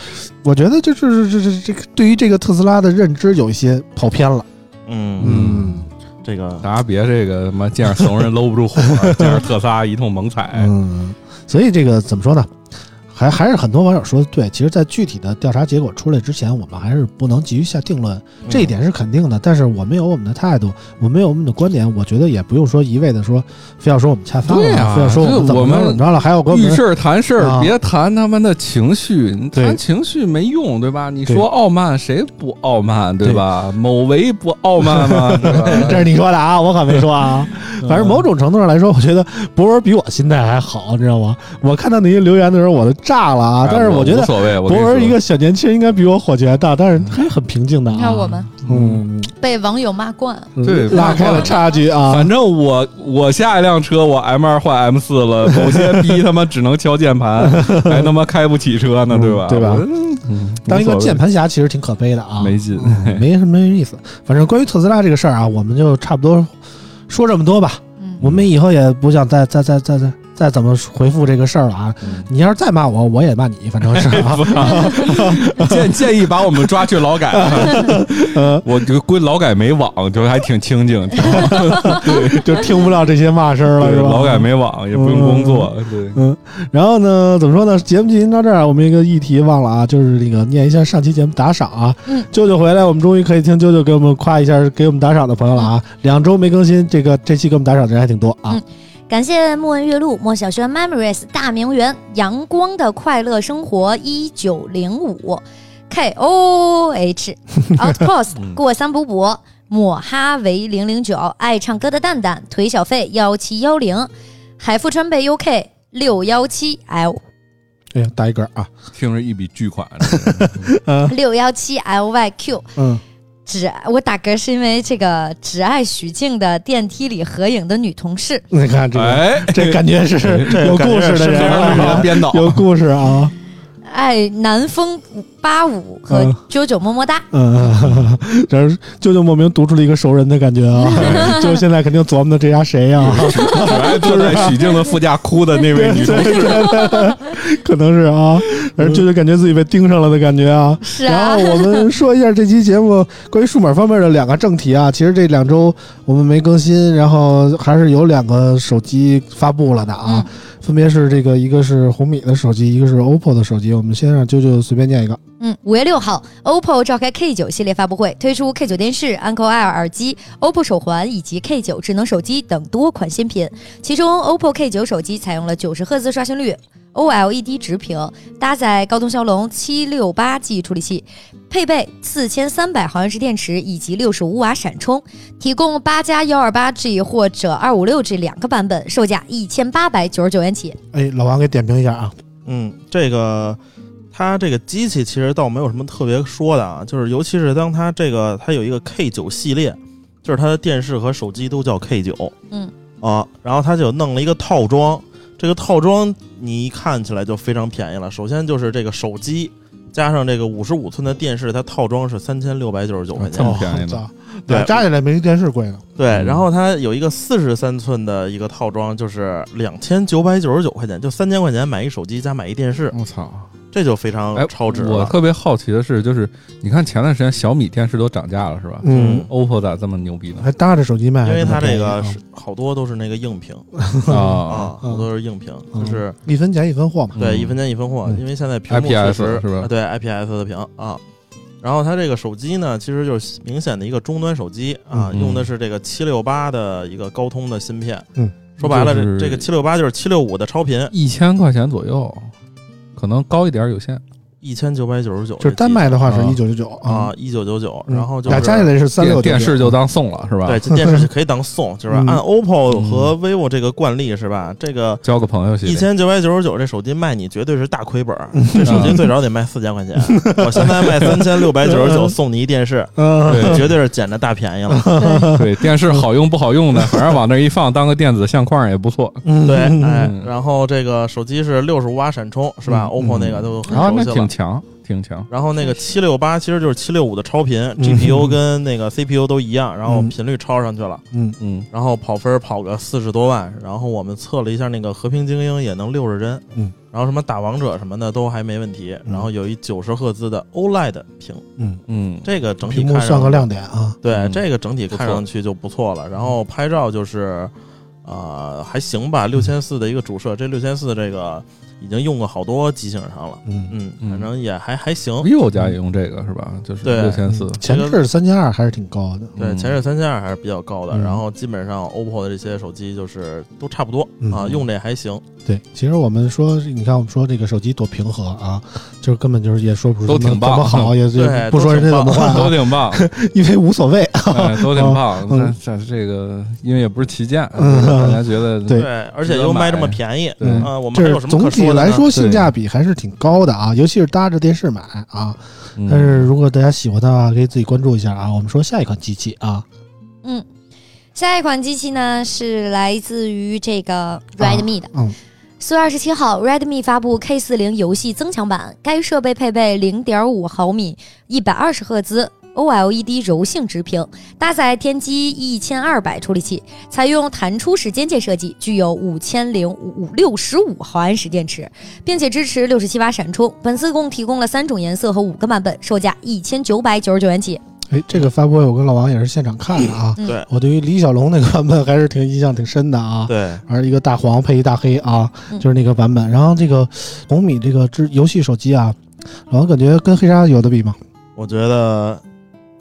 我觉得就是这这这个对于这个特斯拉的认知有一些跑偏了。嗯嗯这个大家别这个什么见着怂人搂不住火，见着特斯拉一通猛踩。嗯，所以这个怎么说呢？还还是很多网友说的对，其实，在具体的调查结果出来之前，我们还是不能急于下定论，这一点是肯定的。但是我们有我们的态度，我们有我们的观点，我觉得也不用说一味的说，非要说我们恰饭了，对啊非要说我们怎么着怎么着了，还有我们遇事儿谈事儿，啊别谈他们的情绪，你谈情绪没用，对吧？你说傲慢，谁不傲慢，对吧？某为不傲慢吗？这是你说的啊，我可没说啊。反正某种程度上来说，我觉得博文比我心态还好，你知道吗？我看到那些留言的时候，我都炸了啊！但是我觉得无所谓，博文一个小年轻应该比我火气还大，但是还很平静的、啊。你看我们嗯，被网友骂惯，对拉开了差距啊。反正我我下一辆车我 M 二换 M 四了，某些逼他妈只能敲键盘，还他妈开不起车呢，嗯对吧？对吧嗯当一个键盘侠其实挺可悲的啊，没劲，嗯没什么意思。反正关于特斯拉这个事儿啊，我们就差不多说这么多吧。嗯，我们以后也不想再再再再再再怎么回复这个事儿了啊。你要是再骂我，我也骂你，反正是啊。建建议把我们抓去劳改，我就归劳改没网，就还挺清静，挺好 对，就听不了这些骂声了，是吧？劳改没网，也不用工作，对，嗯，然后呢，怎么说呢？节目进行到这儿，我们一个议题忘了啊，就是那个念一下上期节目打赏啊。嗯，舅舅回来，我们终于可以听舅舅给我们夸一下给我们打赏的朋友了啊。两周没更新，这个这期给我们打赏的人还挺多啊。嗯感谢莫文月露、莫小轩、Memories、大名媛、阳光的快乐生活一九零五、K O H、Outpost、过三补补、抹哈维零零九、爱唱歌的蛋蛋、腿小费幺七幺零、海富川贝 UK 六幺七。L 哎呀，打一个啊，听着一笔巨款，六幺七 L Y Q。嗯，只我打嗝是因为这个只爱许静的电梯里合影的女同事，你看这个，哎，这感觉是有故事的人编导，有故事啊。爱南风八五和嗯。九九么么哒。嗯，这是舅舅莫名读出了一个熟人的感觉啊！就现在肯定琢磨的这家谁呀、坐在 许静的副驾哭的那位女同事，可能是啊，而舅舅感觉自己被盯上了的感觉啊。是然啊后，我们说一下这期节目关于数码方面的两个正题啊。其实这两周我们没更新，然后还是有两个手机发布了的啊，分别是这个一个是红米的手机，一个是 OPPO 的手机。我们先让啾啾随便念一个。嗯，五月六号，OPPO 召开 K 九系列发布会，推出 K 九电视、Anko Air 耳机、OPPO 手环以及 K 九智能手机等多款新品。其中，OPPO K 九手机采用了九十赫兹刷新率。OLED 直屏，搭载高通骁龙七六八 G 处理器，配备四千三百毫安时电池以及六十五瓦闪充，提供八加幺二八 G 或者二五六 G 两个版本，售价一千八百九十九元起。哎，老王给点评一下啊。嗯，这个它这个机器其实倒没有什么特别说的啊，就是尤其是当它这个它有一个 K 九系列，就是它的电视和手机都叫 K 九，嗯啊，然后它就弄了一个套装，这个套装你一看起来就非常便宜了。首先就是这个手机加上这个五十五寸的电视，它套装是三千六百九十九块钱这。么便宜呢对俩加起来没电视贵呢。对，嗯然后它有一个四十三寸的一个套装，就是两千九百九十九块钱，就三千块钱买一手机加买一电视，我操！这就非常哎，超值了。我特别好奇的是，就是你看前段时间小米电视都涨价了，是吧？嗯，？OPPO 咋这么牛逼呢？还搭着手机卖，因为它这个是好多都是那个硬屏。啊。啊，好多都是硬屏，嗯。就是一分钱一分货嘛。对，嗯。一分钱一分货，嗯。因为现在屏幕确 IPS 实是吧？啊对 IPS 的屏啊。然后它这个手机呢，其实就是明显的一个终端手机啊，嗯用的是这个七六八的一个高通的芯片。嗯，说白了，就是这这个七六八就是七六五的超频，一千块钱左右，可能高一点有限。一千九百九十九，就是单卖的话是啊一九九九啊，一九九九，嗯。然后就是俩加起来是三六电电视就当送了，是吧？对，这电视就 可以当送，就是嗯。按 OPPO 和 vivo 这个惯例是吧？这个交个朋友一千九百九十九这手机卖你绝对是大亏本这手机最少得卖四千块钱，我现在卖三千六百九十九送你一电视，嗯，对绝对是捡着大便宜了。对电视好用不好用的，反正往那一放，当个电子相框也不错。嗯对，嗯哎嗯，然后这个手机是六十五瓦闪充是吧？嗯？OPPO 那个都很熟悉了。挺强，挺强。然后那个七六八其实就是七六五的超频嗯，GPU 跟那个 CPU 都一样，然后嗯。频率超上去了，嗯。嗯，然后跑分跑个四十多万，然后我们测了一下那个和平精英也能六十帧，嗯，然后什么打王者什么的都还没问题，嗯。然后有一九十赫兹的 OLED 屏，嗯，嗯，这个整体看上算个亮点啊。对，嗯。这个整体看上去就不错了。然后拍照就是，呃，还行吧，六千四的一个主摄，这六千四这个已经用过好多机型上了，嗯，嗯，嗯。反正也还还行。vivo 家也用这个是吧？就是对。六千四。前置三千二还是挺高的。对，嗯。前置三千二还是比较高的，嗯。然后基本上 OPPO 的这些手机就是都差不多嗯。啊，用着也还行。对，其实我们说，你看我们说这个手机多平和啊，就是根本就是也说不出都挺怎么怎么棒好，也 对也不说人家怎么坏都啊，挺棒，因为无所谓。哎，都挺棒。嗯。这这这个，因为也不是旗舰，嗯。大家觉得对。对，而且又卖这么便宜，对。啊，我们还有什么可说的呢？来说性价比还是挺高的啊，尤其是搭着电视买啊。嗯但是如果大家喜欢的话，可以自己关注一下啊。我们说下一款机器啊，嗯，下一款机器呢是来自于这个 Redmi 的。嗯四月二十七号，Redmi 发布 K 四零游戏增强版，该设备配备零点五毫米、一百二十赫兹 OLED 柔性直屏，搭载天玑一千二百处理器，采用弹出式尖键设计，具有五千零五六十五毫安时电池，并且支持六十七瓦闪充。本次共提供了三种颜色和五个版本，售价一千九百九十九元起。哎，这个发布会我跟老王也是现场看的啊。嗯对我对于李小龙那个版本还是挺印象挺深的啊。对，而一个大黄配一大黑啊，嗯就是那个版本。然后这个红米这个之游戏手机啊，老王感觉跟黑鲨有的比吗？我觉得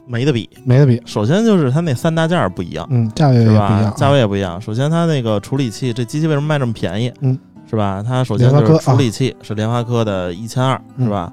没得比。没得比。首先就是它那三大件儿不一样，嗯，价位也不一样？啊，价位也不一样。首先它那个处理器，这机器为什么卖这么便宜？嗯，是吧？它首先就是处理器是联发科的一千二，嗯是吧？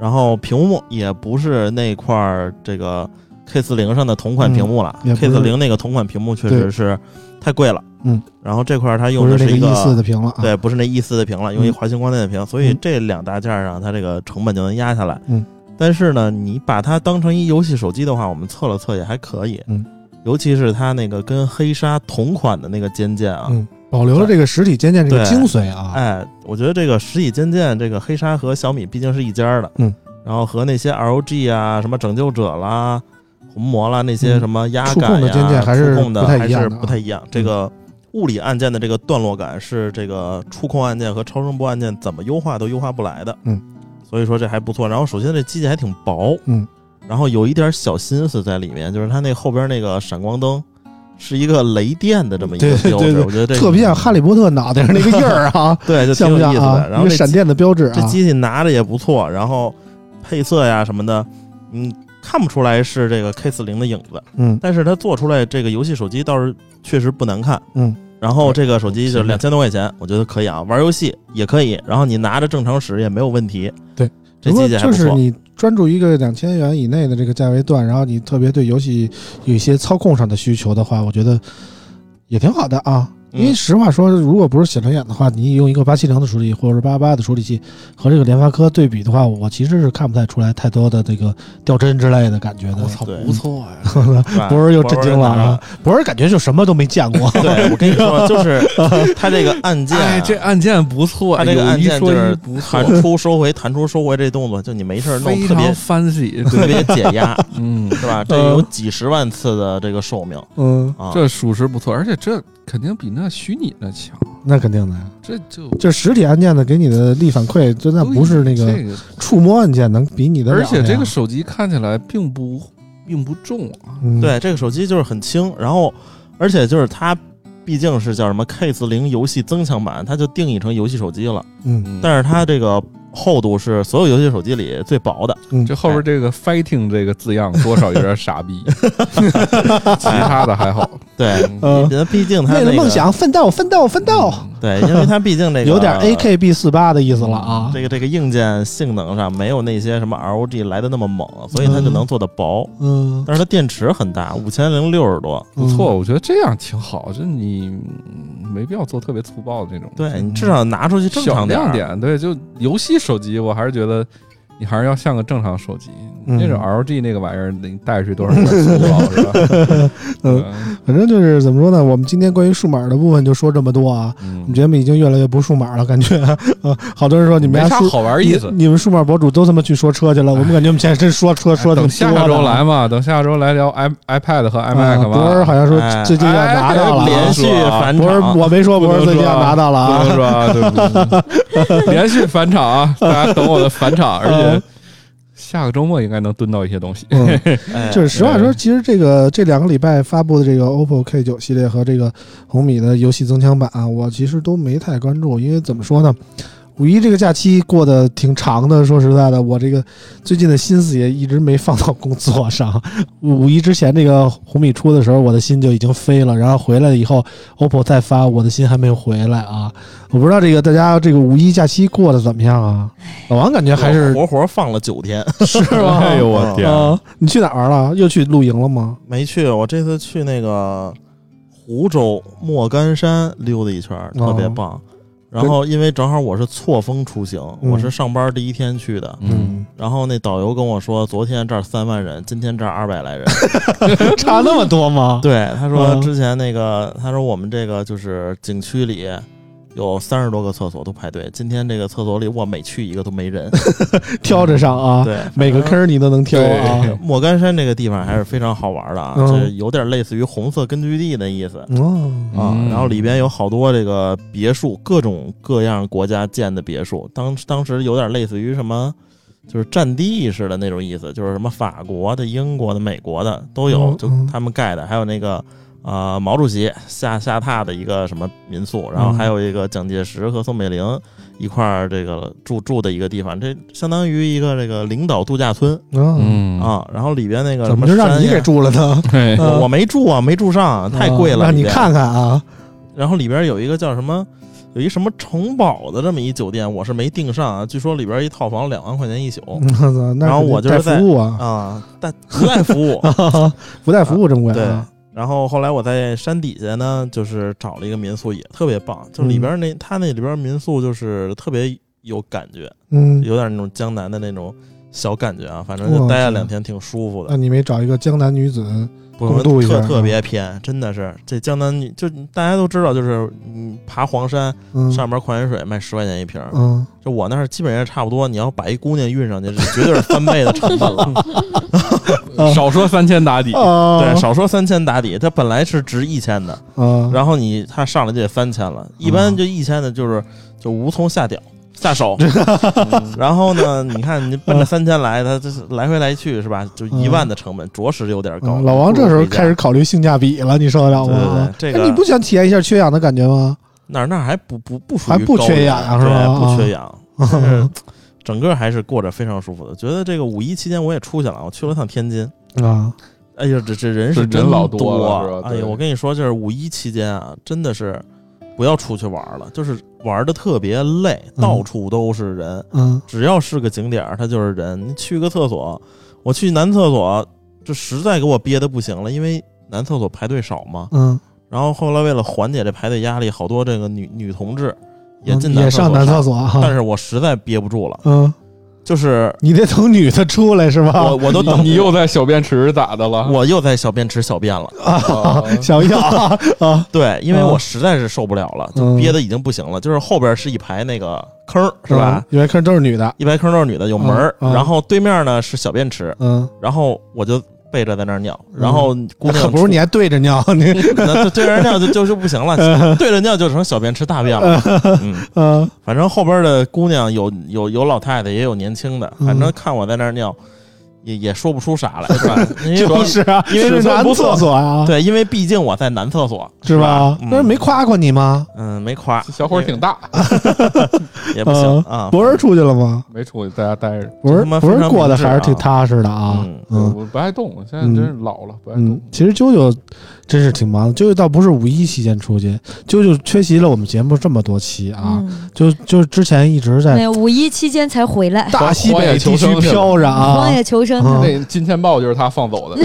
然后屏幕也不是那块儿这个 K 四零上的同款屏幕了嗯也不是，K 四零那个同款屏幕确实是太贵了。嗯，然后这块儿它用的是一个 E 四的屏了啊。对，不是那 E 四的屏了，用一嗯华星光电的屏，所以嗯这两大件儿上它这个成本就能压下来。嗯，但是呢，你把它当成一游戏手机的话，我们测了测也还可以。嗯，尤其是它那个跟黑鲨同款的那个肩键啊，嗯，保留了这个实体肩键这个精髓啊。哎，我觉得这个实体肩键，这个黑鲨和小米毕竟是一家的，嗯，然后和那些 LG 啊、什么拯救者啦、红魔啦那些嗯。什么压触感呀、控的肩键还是不太一样。这个物理按键的这个段落感是这个触控按键和超声波按键怎么优化都优化不来的，嗯，所以说这还不错。然后首先这机器还挺薄，嗯，然后有一点小心思在里面，就是它那后边那个闪光灯。是一个雷电的这么一个标志，我觉得这个特别像哈利波特脑袋上那个印儿啊，对，就 挺有意思的。然后这闪电的标志啊。这机器拿着也不错，然后配色呀什么的，嗯，看不出来是这个 K 四零的影子，嗯但是它做出来这个游戏手机倒是确实不难看。嗯，然后这个手机就两千多块钱，我觉得可以啊，玩游戏也可以，然后你拿着正常使也没有问题。对，这机器还不错。就是你专注一个两千元以内的这个价位段，然后你特别对游戏有一些操控上的需求的话，我觉得也挺好的啊。因为嗯实话说，如果不是显成眼的话，你用一个八七零的处理器或者是八八的处理器和这个联发科对比的话，我其实是看不太出来太多的这个掉帧之类的感觉的。我操，不错呀！博儿又震惊了博儿拿啊！博儿感觉就什么都没见过。对，我跟你说，就是 它这个按键这按键不错，它这个按键就是弹出收回、弹出收回这动作，就你没事儿弄特别 fancy，特，别解压，嗯，是吧？这有几十万次的这个寿命嗯，啊！这属实不错，而且这肯定比那虚拟的强，那肯定的呀。这就就实体按键的给你的力反馈，真的不是那个，触摸按键能比你的。而且这个手机看起来并不并不重啊，嗯，对，这个手机就是很轻，然后而且就是它毕竟是叫什么 K 四零游戏增强版，它就定义成游戏手机了。嗯嗯但是它这个厚度是所有游戏手机里最薄的。嗯，这后边这个 fighting 这个字样多少有点傻逼，其他的还好。对，因为毕竟它那个为了梦想奋斗，奋斗，奋斗，对，因为它毕竟那个有点 AKB 四八的意思了啊。这个这个硬件性能上没有那些什么 ROG 来的那么猛，所以它就能做的薄。嗯，但是它电池很大，五千零六十多。不错，我觉得这样挺好，就你嗯没必要做特别粗暴的那种。对你至少拿出去正常。亮点，对，就游戏手机，我还是觉得你还是要像个正常手机。嗯那种 LG 那个玩意儿，你带出去多少有点粗暴是吧？嗯反正就是怎么说呢？我们今天关于数码的部分就说这么多啊。我们嗯，节目已经越来越不数码了，感觉啊，好多人说你们没啥家数好玩意思你。你们数码博主都他妈去说车去了，我们感觉我们现在真说车说的等下周来嘛，等下周来聊 i iPad 和 iMac 嘛。博儿好像说哎最近要拿到了啊，连续返博儿场，我没说，博儿最近要拿到了不能啊。说啊，对不对？连续返场啊，大家等我的返场，而且下个周末应该能蹲到一些东西。就是实话说，其实这个这两个礼拜发布的这个 OPPO K 9系列和这个红米的游戏增强版啊，我其实都没太关注，因为怎么说呢？五一这个假期过得挺长的，说实在的，我这个最近的心思也一直没放到工作上。五一之前这个红米出的时候，我的心就已经飞了，然后回来以后，OPPO 再发，我的心还没有回来啊。我不知道这个大家这个五一假期过得怎么样啊？老王感觉还是活活放了九天，是吗？哎呦我天！啊！你去哪儿玩了？又去露营了吗？没去。我这次去那个湖州莫干山溜达一圈儿，特别棒。然后因为正好我是错峰出行，嗯我是上班第一天去的。嗯，然后那导游跟我说，昨天这儿三万人，今天这儿二百来人。差那么多吗？对，他说嗯之前那个，他说我们这个就是景区里有三十多个厕所都排队。今天这个厕所里我每去一个都没人，挑着上啊，对，每个坑你都能挑啊。莫干山这个地方还是非常好玩的啊，嗯这有点类似于红色根据地的意思。哦，啊，嗯然后里边有好多这个别墅，各种各样国家建的别墅，当当时有点类似于什么，就是占地似的那种意思，就是什么法国的、英国的、美国的都有，就他们盖的，还有那个呃毛主席下下榻的一个什么民宿，然后嗯还有一个蒋介石和宋美龄一块儿这个住住的一个地方，这相当于一个这个领导度假村嗯，嗯，啊，然后里边那个怎么就让你给住了呢？嘿，嗯我我没住啊，没住上，太贵了，里边让你看看啊。然后里边有一个叫什么，有一什么城堡的这么一酒店，我是没订上啊。据说里边一套房两万块钱一宿 嗯然后我就是在带服务啊，啊，但不带服务。不带服务这么贵对啊。，然后后来我在山底下呢，就是找了一个民宿，也特别棒。就里边那他那里边民宿就是特别有感觉，嗯，有点那种江南的那种小感觉啊。反正就待了两天，挺舒服的那。你没找一个江南女子？不共度一下特特别偏，真的是这江南女就大家都知道，就是嗯爬黄山嗯，上边矿泉水卖十块钱一瓶。嗯，就我那儿基本上差不多，你要把一姑娘运上去，这绝对是翻倍的成本了。少说三千打底，啊，对，少说三千打底，它本来是值一千的，啊，然后你它上来就得三千了。一般就一千的，就是就无从下屌下手。嗯然后呢，你看你奔着三千来，他这是来回来去是吧？就一万的成本，着实有点高。嗯老王这时候开始始，考虑性价比了，你受得了对对吗？对，这个那你不想体验一下缺氧的感觉吗？那儿那儿还不不不属于还不缺氧是吧对不啊缺氧，整个还是过着非常舒服的。觉得这个五一期间我也出去了，我去了趟天津。啊，哎呀，这这人是真老多多了是吧对哎呀，我跟你说，就是五一期间啊，真的是不要出去玩了，就是玩的特别累，嗯。到处都是人，嗯。只要是个景点儿，它就是人。你去个厕所，我去男厕所，这实在给我憋的不行了，因为男厕所排队少嘛。嗯，然后后来为了缓解这排队压力，好多这个女女同志也进嗯也上男厕所但是我实在憋不住了，嗯，就是你得等女的出来是吧？我我都等你又在小便池咋的了？我又在小便池小便了。啊，想要啊啊，对，因为啊我实在是受不了了，就嗯憋的已经不行了。就是后边是一排那个坑，是吧？一排坑都是女的，一排坑都是女的，有门儿，嗯嗯然后对面呢是小便池，嗯，然后我就背着在那儿尿，然后姑娘嗯可不是你还对着尿，你那对着尿就就是不行了，对着尿就成小便吃大便了。嗯，嗯反正后边的姑娘有有有老太太，也有年轻的，嗯反正看我在那儿尿，也也说不出啥来，是吧？因为就是啊，因为是男厕所啊，对，因为毕竟我在男厕所，是吧？嗯那没夸过你吗？嗯，没夸，小伙儿挺大，也不行啊。博儿出去了吗？没出去，在家待着。博儿博儿非常明智过得还是挺啊踏实的啊嗯，嗯我不爱动，现在真是老了，不爱嗯动。，其实啾啾真是挺忙的，啾啾倒不是五一期间出去，啾啾缺席了我们节目这么多期啊，嗯，就就之前一直在那五一期间才回来，大西荒野北地区飘着啊荒，野求生。那金钱豹就是他放走的，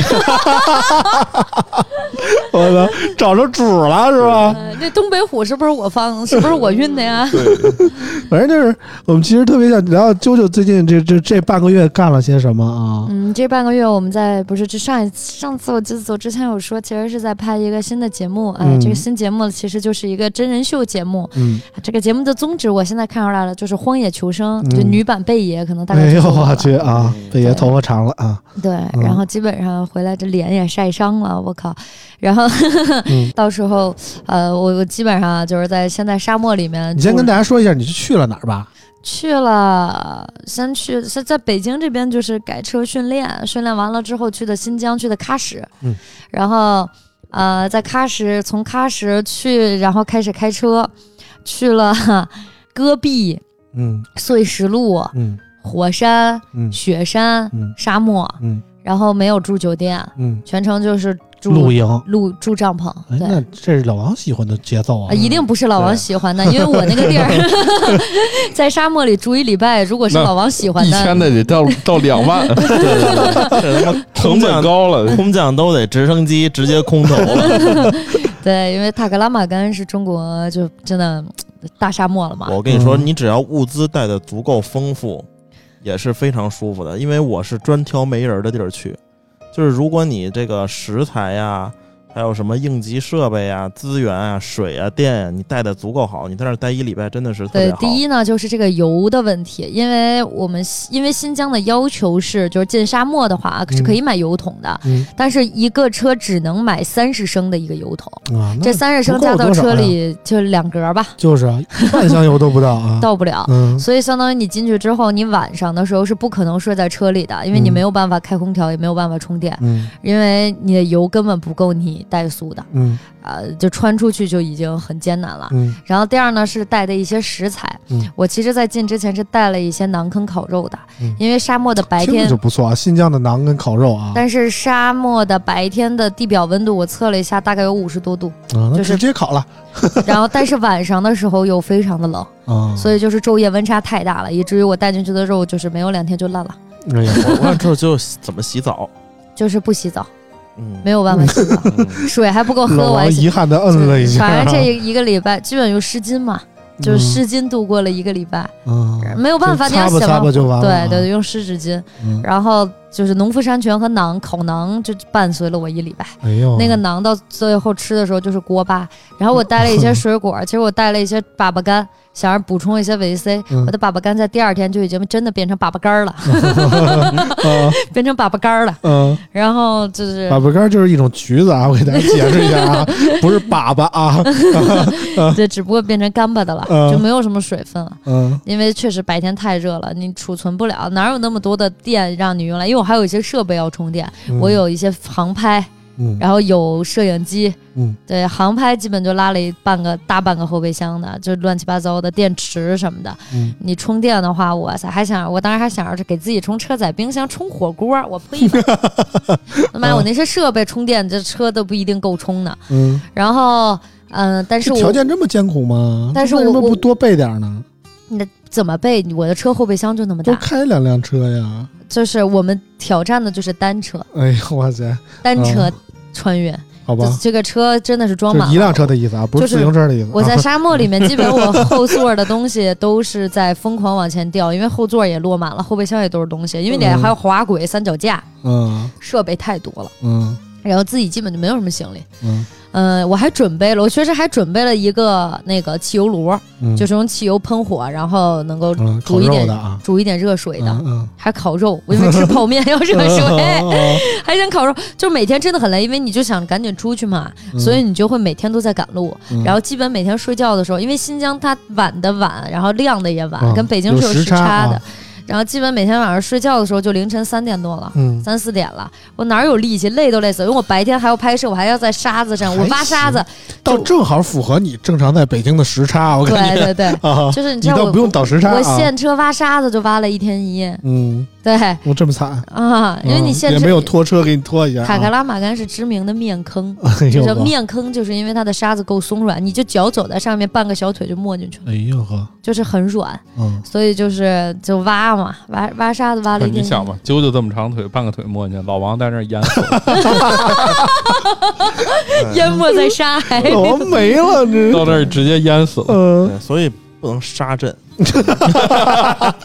我操，找着主了是吧？呃那东北虎是不是我放？是不是我运的呀？反正就是我们其实特别想聊聊啾啾最近这这这半个月干了些什么啊？嗯，这半个月我们在不是这上一上次我记得走之前有说，其实是在拍一个新的节目。哎，嗯这个新节目其实就是一个真人秀节目。嗯，这个节目的宗旨我现在看出来了，就是荒野求生，嗯就女版贝爷，可能大概哎呦就是我去啊，嗯贝爷头发长了啊，对，嗯然后基本上回来这脸也晒伤了，我靠！然后嗯，到时候呃，我我基本上就是在现在沙漠里面，你先跟大家说一下你是去了哪儿吧？去了，先去是在北京这边就是改车训练，训练完了之后去的新疆，去的喀什，嗯，然后呃在喀什从喀什去，然后开始开车去了戈壁、嗯碎石路、嗯火山、嗯雪山、嗯沙漠，嗯然后没有住酒店，嗯，全程就是住露营。露住帐篷，哎，那这是老王喜欢的节奏啊啊，！一定不是老王喜欢的，因为我那个地儿 在沙漠里住一礼拜，如果是老王喜欢一的，千的得到 到两万，对对对，这他妈成本高了。空降都得直升机直接空投了。对，因为塔克拉玛干是中国就真的大沙漠了嘛。我跟你说，嗯你只要物资带的足够丰富，也是非常舒服的。因为我是专挑没人的地儿去，就是如果你这个食材呀、还有什么应急设备啊、资源啊、水啊、电啊，你带的足够好，你在那儿待一礼拜真的是特别对，第一呢就是这个油的问题，因为我们因为新疆的要求是，就是进沙漠的话是可以买油桶的，嗯。但是一个车只能买三十升的一个油桶，啊，这三十升加到车里就两格吧，就是啊，半箱油都不到啊。到不了。嗯。所以相当于你进去之后，你晚上的时候是不可能睡在车里的，因为你嗯。没有办法开空调，也没有办法充电，嗯。因为你的油根本不够你怠速的，嗯。呃，就穿出去就已经很艰难了。嗯。然后第二呢是带的一些食材，嗯。我其实，在进之前是带了一些馕坑烤肉的，嗯。因为沙漠的白天就不错啊，新疆的馕跟烤肉啊，但是沙漠的白天的地表温度我测了一下，大概有五十多度，啊，那就是直接烤了。然后但是晚上的时候又非常的冷，啊。所以就是昼夜温差太大了，以至于我带进去的肉就是没有两天就烂了，哎呀，我我想知道就怎么洗澡。就是不洗澡，嗯，没有办法洗澡，嗯。水还不够喝，老王我还洗遗憾的摁了一下，反正这一个礼拜基本用湿巾嘛，就是嗯。湿巾度过了一个礼拜，嗯，没有办法，你要想办擦吧擦吧就完了。啊。对对，用湿纸巾。嗯，然后就是农夫山泉和馕烤馕就伴随了我一礼拜。哎呦，那个馕到最后吃的时候就是锅巴，然后我带了一些水果，其实我带了一些粑粑干，想要补充一些维 C。嗯我的粑粑干在第二天就已经真的变成粑粑干儿了，啊 变成粑粑干儿了。嗯，然后就是粑粑干就是一种橘子啊，我给大家解释一下啊，不是粑粑啊，这只不过变成干巴的了，嗯就没有什么水分了。嗯因为确实白天太热了，你储存不了，哪有那么多的电让你用来？因为我还有一些设备要充电，嗯我有一些航拍，嗯然后有摄影机，嗯对，航拍基本就拉了一半个大半个后备箱的，就乱七八糟的电池什么的。嗯你充电的话，哇塞，还想我当时还想着给自己充车载冰箱、充火锅，我呸吧！他 妈，我那些设备充电，这车都不一定够充呢。嗯，然后，嗯、但是这条件这么艰苦吗？但是为什么不多备点呢？那怎么备？我的车后备箱就那么大多大，开两辆车呀！就是我们挑战的就是单车，哎呀，哇塞，单车穿越。好吧这，这个车真的是装满了一辆车的意思啊，不是自行车的意思。我在啊沙漠里面，基本我后座的东西都是在疯狂往前掉，因为后座也落满了，后备箱也都是东西，因为你嗯还有滑轨、三脚架，嗯设备太多了，嗯然后自己基本就没有什么行李。嗯嗯、我还准备了，我确实还准备了一个那个汽油炉，嗯，就是用汽油喷火，然后能够煮一点、煮一点热水的。嗯嗯，还烤肉，我因为吃泡面要热水，哦 还想烤肉，就是每天真的很累，因为你就想赶紧出去嘛，嗯所以你就会每天都在赶路。嗯然后基本每天睡觉的时候，因为新疆它晚的晚，然后亮的也晚，嗯跟北京是有时时差的。啊然后基本每天晚上睡觉的时候就凌晨三点多了。嗯，三四点了，我哪有力气，累都累死了。因为我白天还要拍摄，我还要在沙子上，我挖沙子，倒正好符合你正常在北京的时差，我对感觉。对对，啊，就是你知道我不用倒时差我啊。现车挖沙子就挖了一天一夜，嗯，对。我这么惨，啊，因为你嗯现车也没有拖车给你拖一下啊。卡卡拉玛干是知名的面坑，哎呦呵，就叫面坑，就是因为它的沙子够松软，你就脚走在上面，半个小腿就没进去了，哎呦呵，就是很软，嗯，所以就是就挖嘛，挖挖沙子挖了一天。你想吧，啾啾这么长腿，半个腿没进去，老王在那儿淹死了，淹没在沙海老王没了，这到那儿直接淹死了。嗯，所以不能杀阵。啊，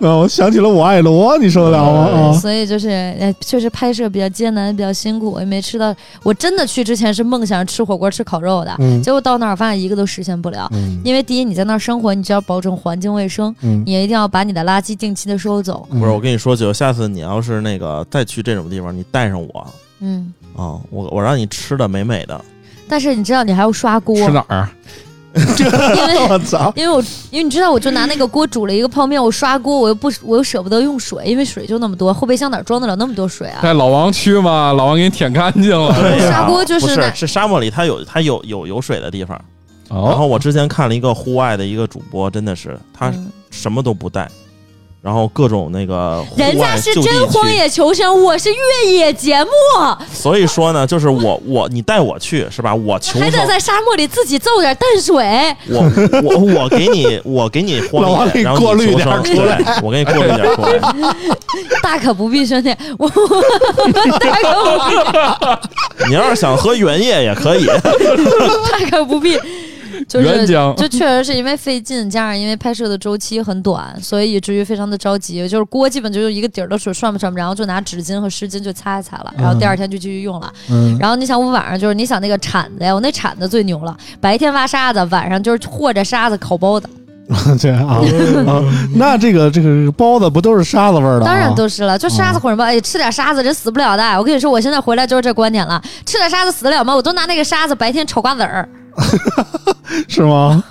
我想起了我爱罗，你受得了吗？啊，所以就是，哎，确实拍摄比较艰难，比较辛苦，我也没吃到。我真的去之前是梦想吃火锅、吃烤肉的，嗯结果到那儿发现一个都实现不了。嗯因为第一，你在那儿生活，你就要保证环境卫生，嗯你也一定要把你的垃圾定期的收走。不是，我跟你说，就下次你要是那个再去这种地方，你带上我嗯，啊，我我让你吃的美美的。但是你知道，你还要刷锅，吃哪儿啊？因为我操，因为我因为你知道，我就拿那个锅煮了一个泡面，我刷锅，我又不我又舍不得用水，因为水就那么多，后备箱哪装得了那么多水啊？带老王去嘛，老王给你舔干净了。对呀砂锅就是不是是沙漠里它有它有有有水的地方。然后哦，我之前看了一个户外的一个主播，真的是他嗯什么都不带，然后各种那个人家是真荒。野求生，我是越野节目，所以说呢，就是我 我你带我去是吧？我求生，还得在沙漠里自己揍点淡水。我我我给你我给你 荒野，然后你过滤你求生，出来对，我给你过滤点儿出来。大可不必，兄弟，我大可不必，你要是想喝原液也可以，大可不必。就是就确实是因为费劲，加上因为拍摄的周期很短，所以以至于非常的着急。就是锅基本就用一个底儿的水涮不涮吧，然后就拿纸巾和湿巾就擦一擦了，然后第二天就继续用了。嗯，然后你想我晚上就是你想那个铲子呀，我那铲子最牛了，白天挖沙子，晚上就是和着沙子烤包子，这样啊啊，那这个这个包子不都是沙子味儿的啊？当然都是了，就沙子混着包，哎，吃点沙子人死不了的。我跟你说，我现在回来就是这观点了，吃点沙子死得了吗？我都拿那个沙子白天炒瓜子儿，是吗？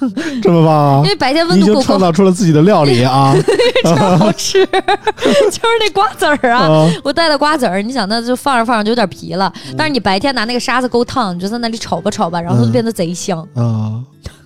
这么棒啊因！为白天温度够高，经创造出了自己的料理啊！超好吃，就是那瓜子儿啊。啊我带的瓜子儿，你想那就放着放着就有点皮了，但是你白天拿那个沙子够烫，你就在那里炒吧炒吧，然后它就变得贼香。啊，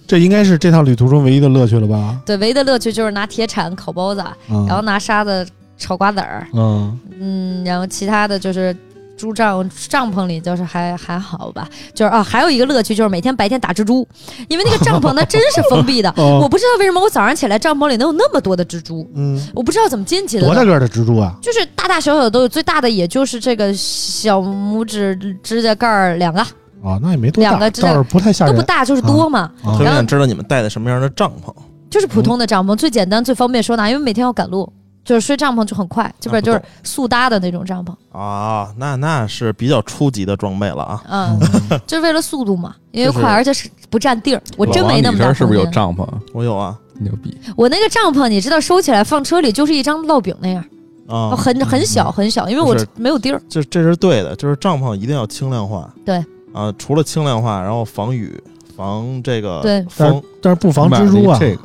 这应该是这趟旅途中唯一的乐趣了吧？对，唯一的乐趣就是拿铁铲烤包子，嗯然后拿沙子炒瓜子儿，嗯嗯，然后其他的就是。住帐帐篷里就是还还好吧，就是啊，还有一个乐趣就是每天白天打蜘蛛，因为那个帐篷它真是封闭的，哦我不知道为什么我早上起来帐篷里能有那么多的蜘蛛，嗯，我不知道怎么进去的。多大个儿的蜘蛛啊？就是大大小小的都有，最大的也就是这个小拇指指甲盖儿两个，啊，那也没多大，两个指甲倒是不太吓人都不。大，就是多嘛。啊特别然后想知道你们带的什么样的帐篷。就是普通的帐篷，最简单、最方便收纳，因为每天要赶路，就是睡帐篷就很快，基本上就是速搭的那种帐篷。啊，那那是比较初级的装备了啊！嗯，就是为了速度嘛，因为快，而且是不占地儿。我真没那么大是不是有帐篷？我有啊牛逼！我那个帐篷，你知道收起来放车里就是一张烙饼那样，啊，很很小很小，因为我就是没有地儿。这这是对的，就是帐篷一定要轻量化。对啊，除了轻量化，然后防雨、防这个对风但是不防蜘蛛啊。这个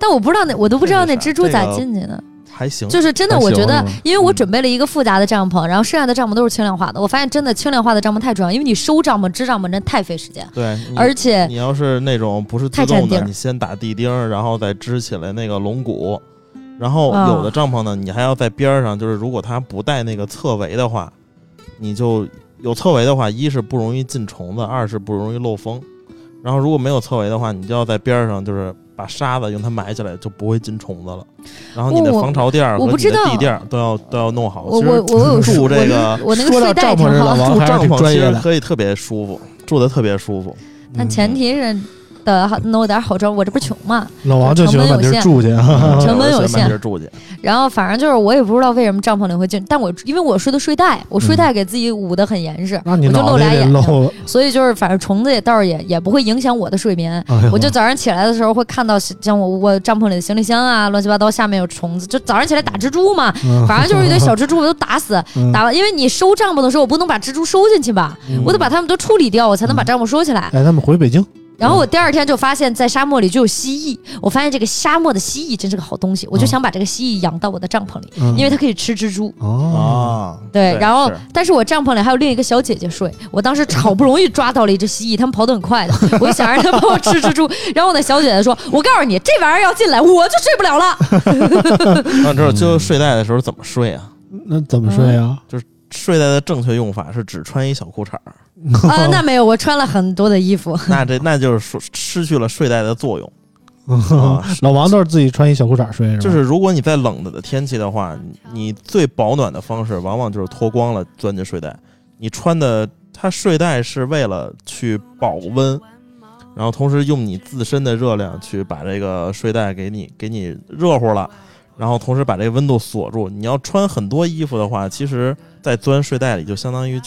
但我不知道那我都不知道那蜘蛛咋进去的。还行。就是真的，我觉得因为我嗯准备了一个复杂的帐篷，然后剩下的帐篷都是轻量化的。我发现真的轻量化的帐篷太重要，因为你收帐篷、支帐篷真太费时间，对，而且你要是那种不是自动的，你先打地钉，然后再支起来那个龙骨，然后啊有的帐篷呢，你还要在边儿上，就是如果它不带那个侧围的话，你就有侧围的话，一是不容易进虫子，二是不容易漏风。然后如果没有侧围的话，你就要在边儿上，就是把沙子用它埋起来，就不会进虫子了。然后你的防潮垫儿和你的地垫儿都要都要弄好。我其实我我有住这个我我那个说到睡袋帐篷挺好，住帐篷其实挺专业。可以特别舒服，住的特别舒服。但前提是得弄点好装，我这不是穷嘛。老王就喜欢满地 儿住去啊。成本有限。然后反正就是我也不知道为什么帐篷里会进，但我因为我睡的睡袋，我睡袋给自己捂得很严实，我就露俩眼睛，所以就是反正虫子也倒是也也不会影响我的睡眠。哎我就早上起来的时候会看到像我我帐篷里的行李箱啊，乱七八糟下面有虫子，就早上起来打蜘蛛嘛，嗯反正就是一堆小 蜘蛛，我都打死。嗯打完，因为你收帐篷的时候，我不能把蜘蛛收进去吧，我得把它们都处理掉，我才能把帐篷收起来。带他们回北京。然后我第二天就发现，在沙漠里就有蜥蜴。我发现这个沙漠的蜥蜴真是个好东西，我就想把这个蜥蜴养到我的帐篷里，嗯因为它可以吃蜘蛛。哦，啊，对，然后是但是我帐篷里还有另一个小姐姐睡，我当时好不容易抓到了一只蜥蜴，它们跑得很快的，我就想让它帮我吃蜘蛛。然后我那小姐姐说：“我告诉你，这玩意儿要进来，我就睡不了了。那之后就睡袋的时候怎么睡啊？那怎么睡啊？就是睡袋的正确用法是只穿一小裤衩儿，” 啊，那没有，我穿了很多的衣服。那这那就是说失去了睡袋的作用。啊老王都是自己穿一小裤衩睡是吧？就是如果你在冷的天气的话，你最保暖的方式往往就是脱光了钻进睡袋。你穿的它睡袋是为了去保温，然后同时用你自身的热量去把这个睡袋给你给你热乎了，然后同时把这个温度锁住。你要穿很多衣服的话，其实在钻睡袋里就相当于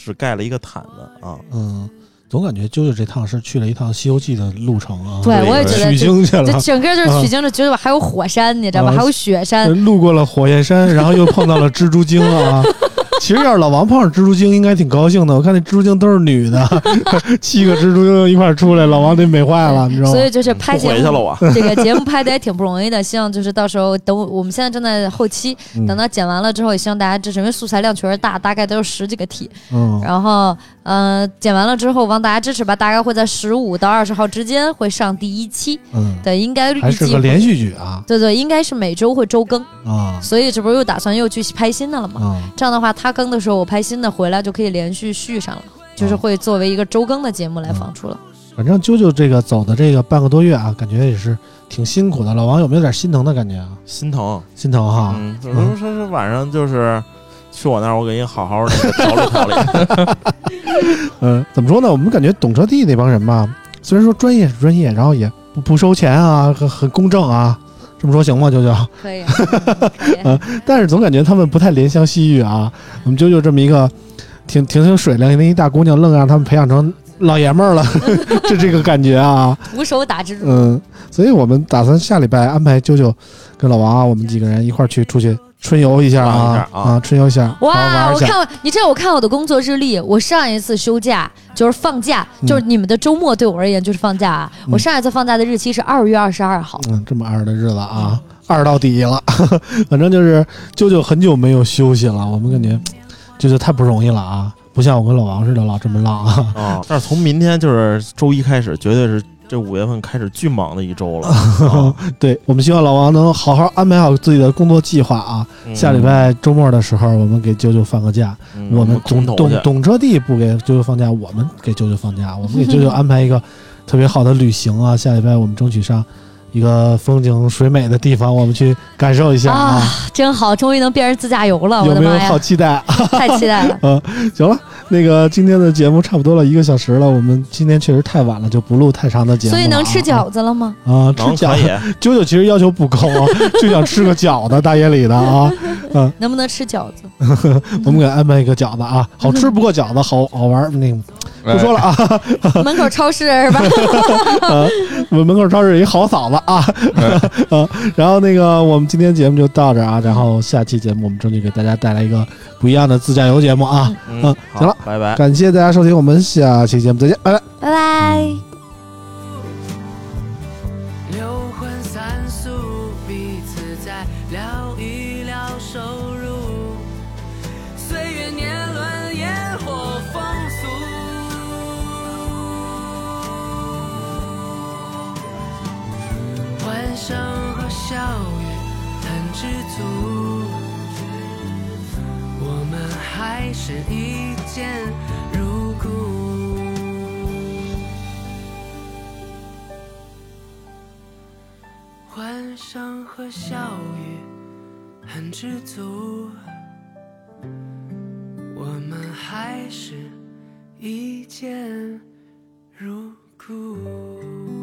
只只盖了一个毯子啊。嗯，总感觉啾啾这趟是去了一趟《西游记》的路程啊。对，我也觉得取经去了，这整个就是取经的，觉得还有火山，你知道吧？啊还有雪山。路过了火焰山，然后又碰到了蜘蛛精啊。其实要是老王碰上蜘蛛精，应该挺高兴的。我看那蜘蛛精都是女的，七个蜘蛛精一块儿出来，老王得美坏了，你知道吗？所以就是拍不回节目，去了我。这个节目拍的也挺不容易的。希望就是到时候等我我们现在正在后期，嗯等到剪完了之后，也希望大家支持，因为素材量确实大，大概都有十几个 T。嗯，然后，呃，剪完了之后，望大家支持吧。大概会在十五到二十号之间会上第一期，嗯，对，应该是个连续剧啊对对，应该是每周会周更，啊所以这不是又打算又去拍新的了吗？啊！这样的话，他更的时候我拍新的回来就可以连续续上了，就是会作为一个周更的节目来放出了。反正啾啾这个走的这个半个多月啊，感觉也是挺辛苦的。老王有没有点心疼的感觉啊？心疼，心疼哈。嗯，就是说说是晚上就是去我那儿，我给你好好的调理调理。嗯，怎么说呢？我们感觉懂车帝那帮人吧，虽然说专业是专业，然后也不不收钱啊，很很公正啊，这么说行吗？舅舅？可以，可以。但是总感觉他们不太怜香惜玉啊。我们啾啾这么一个挺挺挺水灵的一大姑娘，愣让他们培养成老爷们儿了，就这个感觉啊。徒手打蜘蛛。嗯，所以我们打算下礼拜安排啾啾跟老王啊，我们几个人一块儿去出去春游一下啊啊春游一下，哇！我看你知道我看我的工作日历，我上一次休假就是放假，嗯就是你们的周末对我而言就是放假啊。我上一次放假的日期是二月二十二号。嗯，这么二的日子啊，二到底了。反正就是舅舅很久没有休息了，我们感觉舅舅太不容易了啊，不像我跟老王似的老这么浪啊。啊，但是从明天就是周一开始，绝对是这五月份开始巨忙的一周了。啊 对我们希望老王能好好安排好自己的工作计划啊。嗯下礼拜周末的时候，我们给舅舅放个假。嗯我们懂懂懂车帝不给舅舅放假，我们给舅舅放假，我们给舅舅安排一个特别好的旅行啊！下礼拜我们争取上一个风景水美的地方，我们去感受一下啊！啊，真好，终于能变成自驾游了！我的妈呀有没有好，期待？太期待了。嗯，行了，那个今天的节目差不多了一个小时了，我们今天确实太晚了，就不录太长的节目啊。所以能吃饺子了吗？啊？吃饺子，以，啾啾其实要求不高啊，就想吃个饺子，大夜里的啊。能不能吃饺子？我们给安排一个饺子啊，好吃不过饺子，好好玩。那个不说了啊，门口超市是吧？我们门口超市有一好嫂子啊，啊，然后那个我们今天节目就到这儿啊，然后下期节目我们争取给大家带来一个不一样的自驾游节目啊，嗯嗯，行了，拜拜。感谢大家收听，我们下期节目再见，拜拜。拜拜。还是一见如故。欢声和笑语很知足，我们还是一见如故。